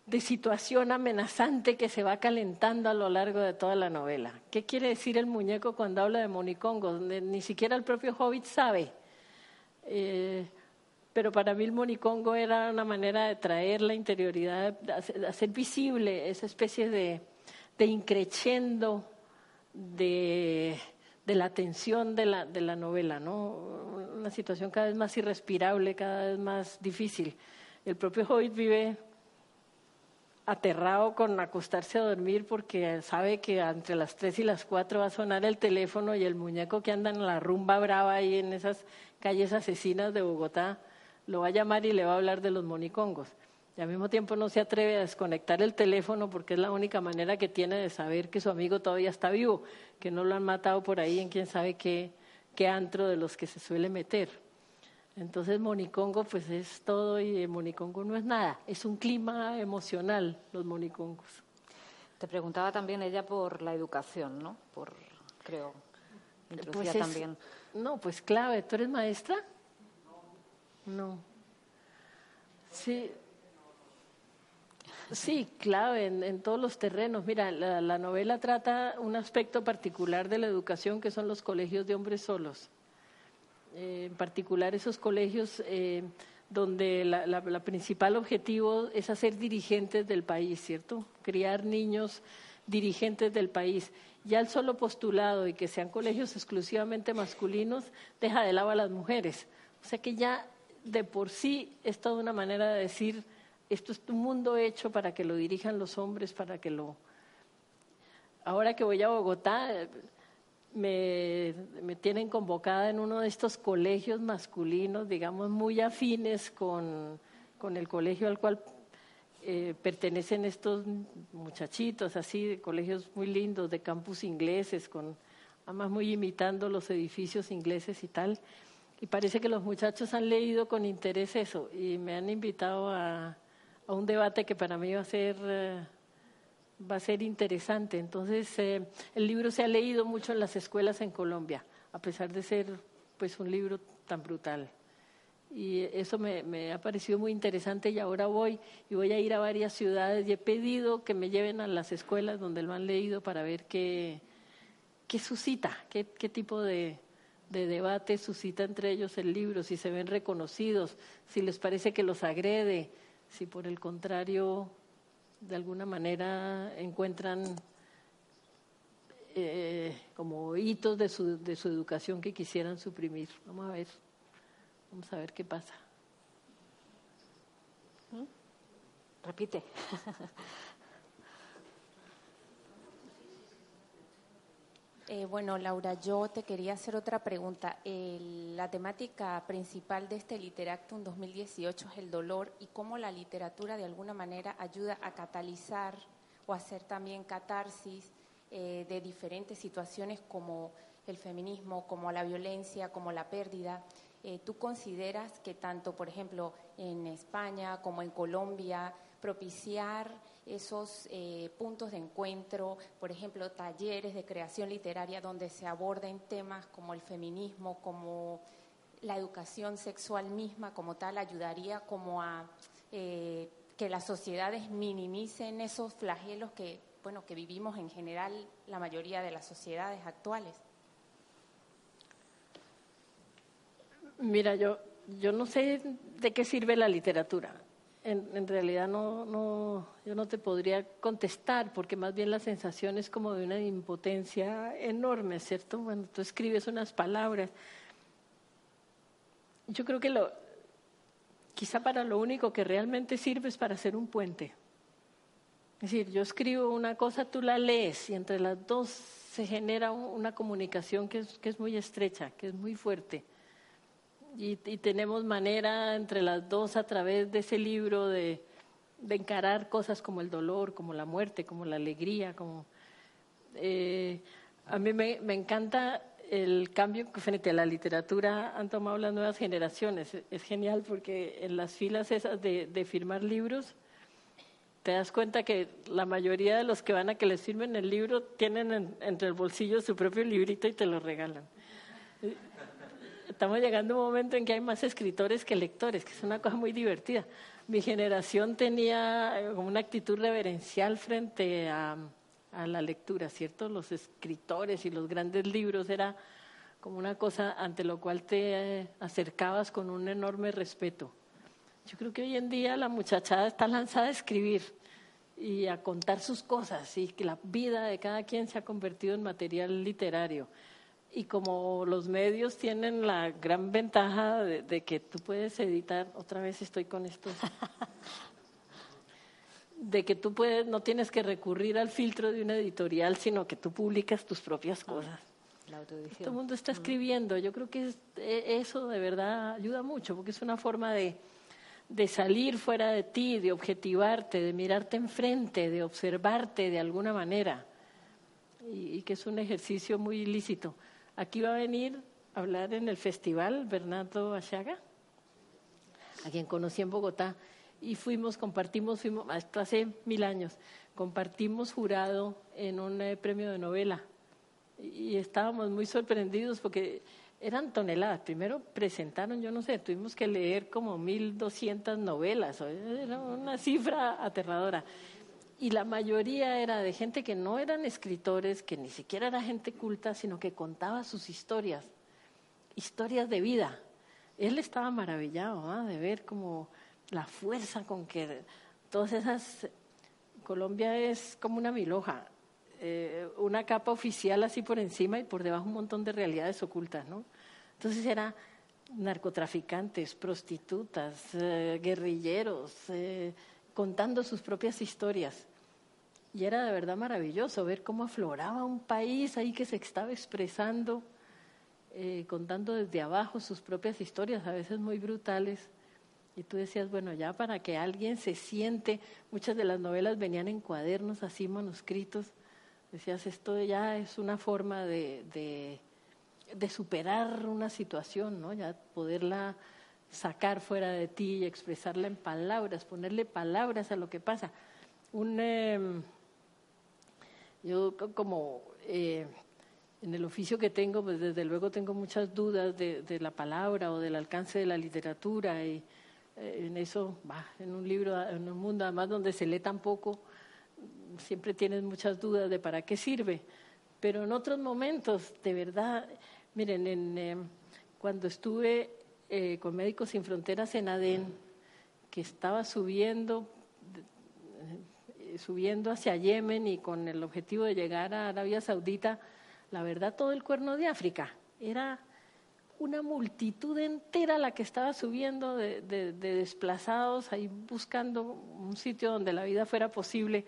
de situación amenazante que se va calentando a lo largo de toda la novela. ¿Qué quiere decir el muñeco cuando habla de monicongo? Donde ni siquiera el propio Hobbit sabe. Eh, pero para mí el monicongo era una manera de traer la interioridad, de hacer, visible esa especie de, de increchendo de, de la tensión de la, de la novela, ¿no? una situación cada vez más irrespirable, cada vez más difícil. El propio Hobbit vive aterrado con acostarse a dormir porque sabe que entre las tres y las cuatro va a sonar el teléfono y el muñeco que anda en la rumba brava ahí en esas calles asesinas de Bogotá lo va a llamar y le va a hablar de los monicongos. Y al mismo tiempo no se atreve a desconectar el teléfono porque es la única manera que tiene de saber que su amigo todavía está vivo, que no lo han matado por ahí en quién sabe qué, qué antro de los que se suele meter. Entonces Monicongo pues es todo y Monicongo no es nada, es un clima emocional los monicongos. Te preguntaba también ella por la educación, ¿no? Por, creo, pues también. No, pues clave, ¿tú eres maestra? No. Sí, Sí, clave en, todos los terrenos. Mira, la, novela trata un aspecto particular de la educación que son los colegios de hombres solos. Eh, en particular esos colegios eh, donde la, la, principal objetivo es hacer dirigentes del país, ¿cierto? Criar niños dirigentes del país. Ya el solo postulado y que sean colegios exclusivamente masculinos deja de lado a las mujeres. O sea que ya de por sí es toda una manera de decir esto es un mundo hecho para que lo dirijan los hombres, para que lo... Ahora que voy a Bogotá, me, tienen convocada en uno de estos colegios masculinos, digamos, muy afines con, el colegio al cual eh, pertenecen estos muchachitos, así, de colegios muy lindos, de campus ingleses, con, además muy imitando los edificios ingleses y tal. Y parece que los muchachos han leído con interés eso y me han invitado a, a un debate que para mí va a ser, eh, va a ser interesante. Entonces, eh, el libro se ha leído mucho en las escuelas en Colombia, a pesar de ser pues un libro tan brutal. Y eso me, me, ha parecido muy interesante y ahora voy y voy a ir a varias ciudades y he pedido que me lleven a las escuelas donde lo han leído para ver qué, qué suscita, qué, qué tipo de, de debate suscita entre ellos el libro, si se ven reconocidos, si les parece que los agrede, si por el contrario de alguna manera encuentran eh, como hitos de su, de su educación que quisieran suprimir. Vamos a ver, vamos a ver qué pasa. ¿Mm? Repite. Eh, bueno, Laura, yo te quería hacer otra pregunta. la temática principal de este Literactum 2018 es el dolor y cómo la literatura de alguna manera ayuda a catalizar o hacer también catarsis eh, de diferentes situaciones como el feminismo, como la violencia, como la pérdida. Eh, ¿Tú consideras que tanto, por ejemplo, en España como en Colombia, propiciar esos eh, puntos de encuentro, por ejemplo, talleres de creación literaria donde se aborden temas como el feminismo, como la educación sexual misma como tal, ayudaría como a eh, que las sociedades minimicen esos flagelos que, bueno, que vivimos en general la mayoría de las sociedades actuales. Mira, yo, yo no sé de qué sirve la literatura. En, realidad no, no, yo no te podría contestar porque más bien la sensación es como de una impotencia enorme, ¿cierto? Cuando tú escribes unas palabras. Yo creo que lo, quizá para lo único que realmente sirve es para hacer un puente. Es decir, yo escribo una cosa, tú la lees y entre las dos se genera una comunicación que es, que es muy estrecha, que es muy fuerte. Y, y, tenemos manera entre las dos a través de ese libro de, de encarar cosas como el dolor, como la muerte, como la alegría. Como, eh, a mí me, me encanta el cambio que frente a la literatura han tomado las nuevas generaciones. Es genial porque en las filas esas de, de, firmar libros, te das cuenta que la mayoría de los que van a que les firmen el libro tienen en, entre el bolsillo su propio librito y te lo regalan. Estamos llegando a un momento en que hay más escritores que lectores, que es una cosa muy divertida. Mi generación tenía como una actitud reverencial frente a a la lectura, ¿cierto? Los escritores y los grandes libros era como una cosa ante lo cual te acercabas con un enorme respeto. Yo creo que hoy en día la muchachada está lanzada a escribir y a contar sus cosas y que la vida de cada quien se ha convertido en material literario. Y como los medios tienen la gran ventaja de, de que tú puedes editar, otra vez estoy con esto, de que tú puedes, no tienes que recurrir al filtro de una editorial, sino que tú publicas tus propias ah, cosas. La Todo el mundo está escribiendo. Yo creo que e, eso de verdad ayuda mucho, porque es una forma de, de salir fuera de ti, de objetivarte, de mirarte enfrente, de observarte de alguna manera. Y, y que es un ejercicio muy ilícito. Aquí va a venir a hablar en el festival Bernardo Achaga, a quien conocí en Bogotá y fuimos, compartimos, fuimos, hace mil años, compartimos jurado en un eh, premio de novela y estábamos muy sorprendidos porque eran toneladas. Primero presentaron, yo no sé, tuvimos que leer como mil doscientas novelas, era una cifra aterradora. Y la mayoría era de gente que no eran escritores, que ni siquiera era gente culta, sino que contaba sus historias, historias de vida. Él estaba maravillado ¿ah? de ver cómo la fuerza con que todas esas... Colombia es como una miloja, eh, una capa oficial así por encima y por debajo un montón de realidades ocultas, ¿no? Entonces era narcotraficantes, prostitutas, eh, guerrilleros, eh, contando sus propias historias. Y era de verdad maravilloso ver cómo afloraba un país ahí que se estaba expresando, contando desde abajo sus propias historias, a veces muy brutales y tú decías, bueno, ya para que alguien se siente, muchas de las novelas venían en cuadernos así manuscritos, decías, esto ya es una forma de, de, de superar una situación, ¿no? Ya poderla sacar fuera de ti y expresarla en palabras, ponerle palabras a lo que pasa. Un, eh, yo como eh, en el oficio que tengo, pues desde luego tengo muchas dudas de, de, la palabra o del alcance de la literatura y eh, en eso, bah, en un libro, en un mundo además donde se lee tan poco, siempre tienes muchas dudas de para qué sirve. Pero en otros momentos, de verdad, miren, en, eh, cuando estuve eh, con Médicos Sin Fronteras en Adén, que estaba subiendo, eh, subiendo hacia Yemen y con el objetivo de llegar a Arabia Saudita, la verdad todo el cuerno de África. Era una multitud entera la que estaba subiendo de, de, de, desplazados ahí buscando un sitio donde la vida fuera posible.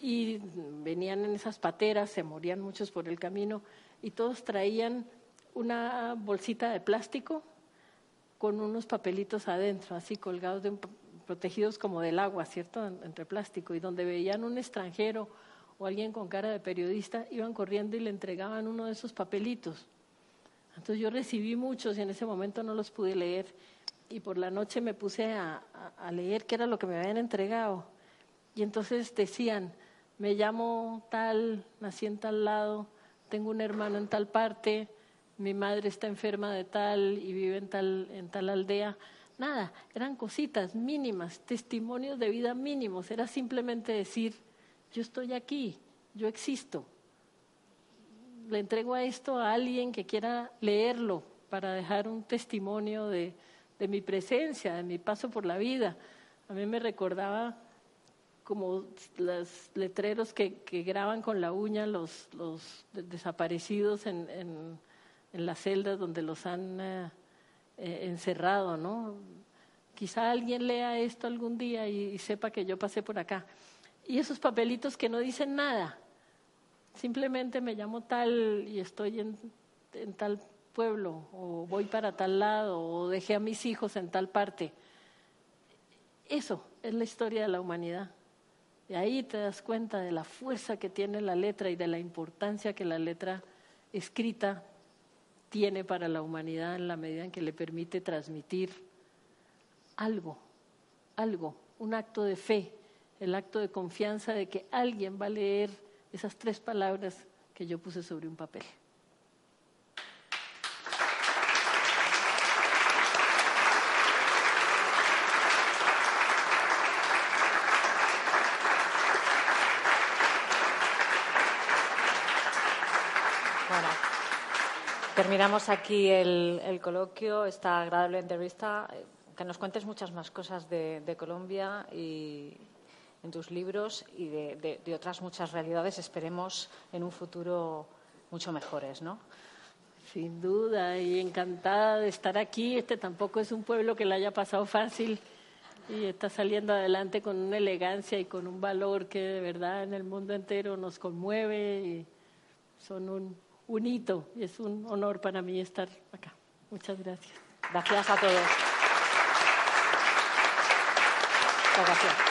Y venían en esas pateras, se morían muchos por el camino y todos traían una bolsita de plástico con unos papelitos adentro, así colgados, de, protegidos como del agua, ¿cierto? Entre plástico y donde veían un extranjero o alguien con cara de periodista, iban corriendo y le entregaban uno de esos papelitos Entonces yo recibí muchos y en ese momento no los pude leer. Y por la noche me puse a, a leer qué era lo que me habían entregado. Y entonces decían, me llamo tal, nací en tal lado, tengo un hermano en tal parte, mi madre está enferma de tal y vive en tal, en tal aldea. Nada, eran cositas mínimas, testimonios de vida mínimos. Era simplemente decir, yo estoy aquí, yo existo. Le entrego a esto a alguien que quiera leerlo para dejar un testimonio de, de mi presencia, de mi paso por la vida. A mí me recordaba como los letreros que, que graban con la uña los, los desaparecidos en, en, en, las celdas donde los han eh, eh, encerrado, ¿no? Quizá alguien lea esto algún día y, y sepa que yo pasé por acá. Y esos papelitos que no dicen nada, simplemente me llamo tal y estoy en, en tal pueblo, o voy para tal lado, o dejé a mis hijos en tal parte. Eso es la historia de la humanidad. Y ahí te das cuenta de la fuerza que tiene la letra y de la importancia que la letra escrita tiene para la humanidad en la medida en que le permite transmitir algo, algo, un acto de fe, el acto de confianza de que alguien va a leer esas tres palabras que yo puse sobre un papel. Terminamos aquí el, coloquio, esta agradable entrevista. Que nos cuentes muchas más cosas de, de Colombia y en tus libros y de, de, de, otras muchas realidades, esperemos en un futuro mucho mejores, ¿no? Sin duda, y encantada de estar aquí. Este tampoco es un pueblo que le haya pasado fácil y está saliendo adelante con una elegancia y con un valor que de verdad en el mundo entero nos conmueve y son un un hito es un honor para mí estar acá. Muchas gracias. Gracias a todos. Muchas gracias.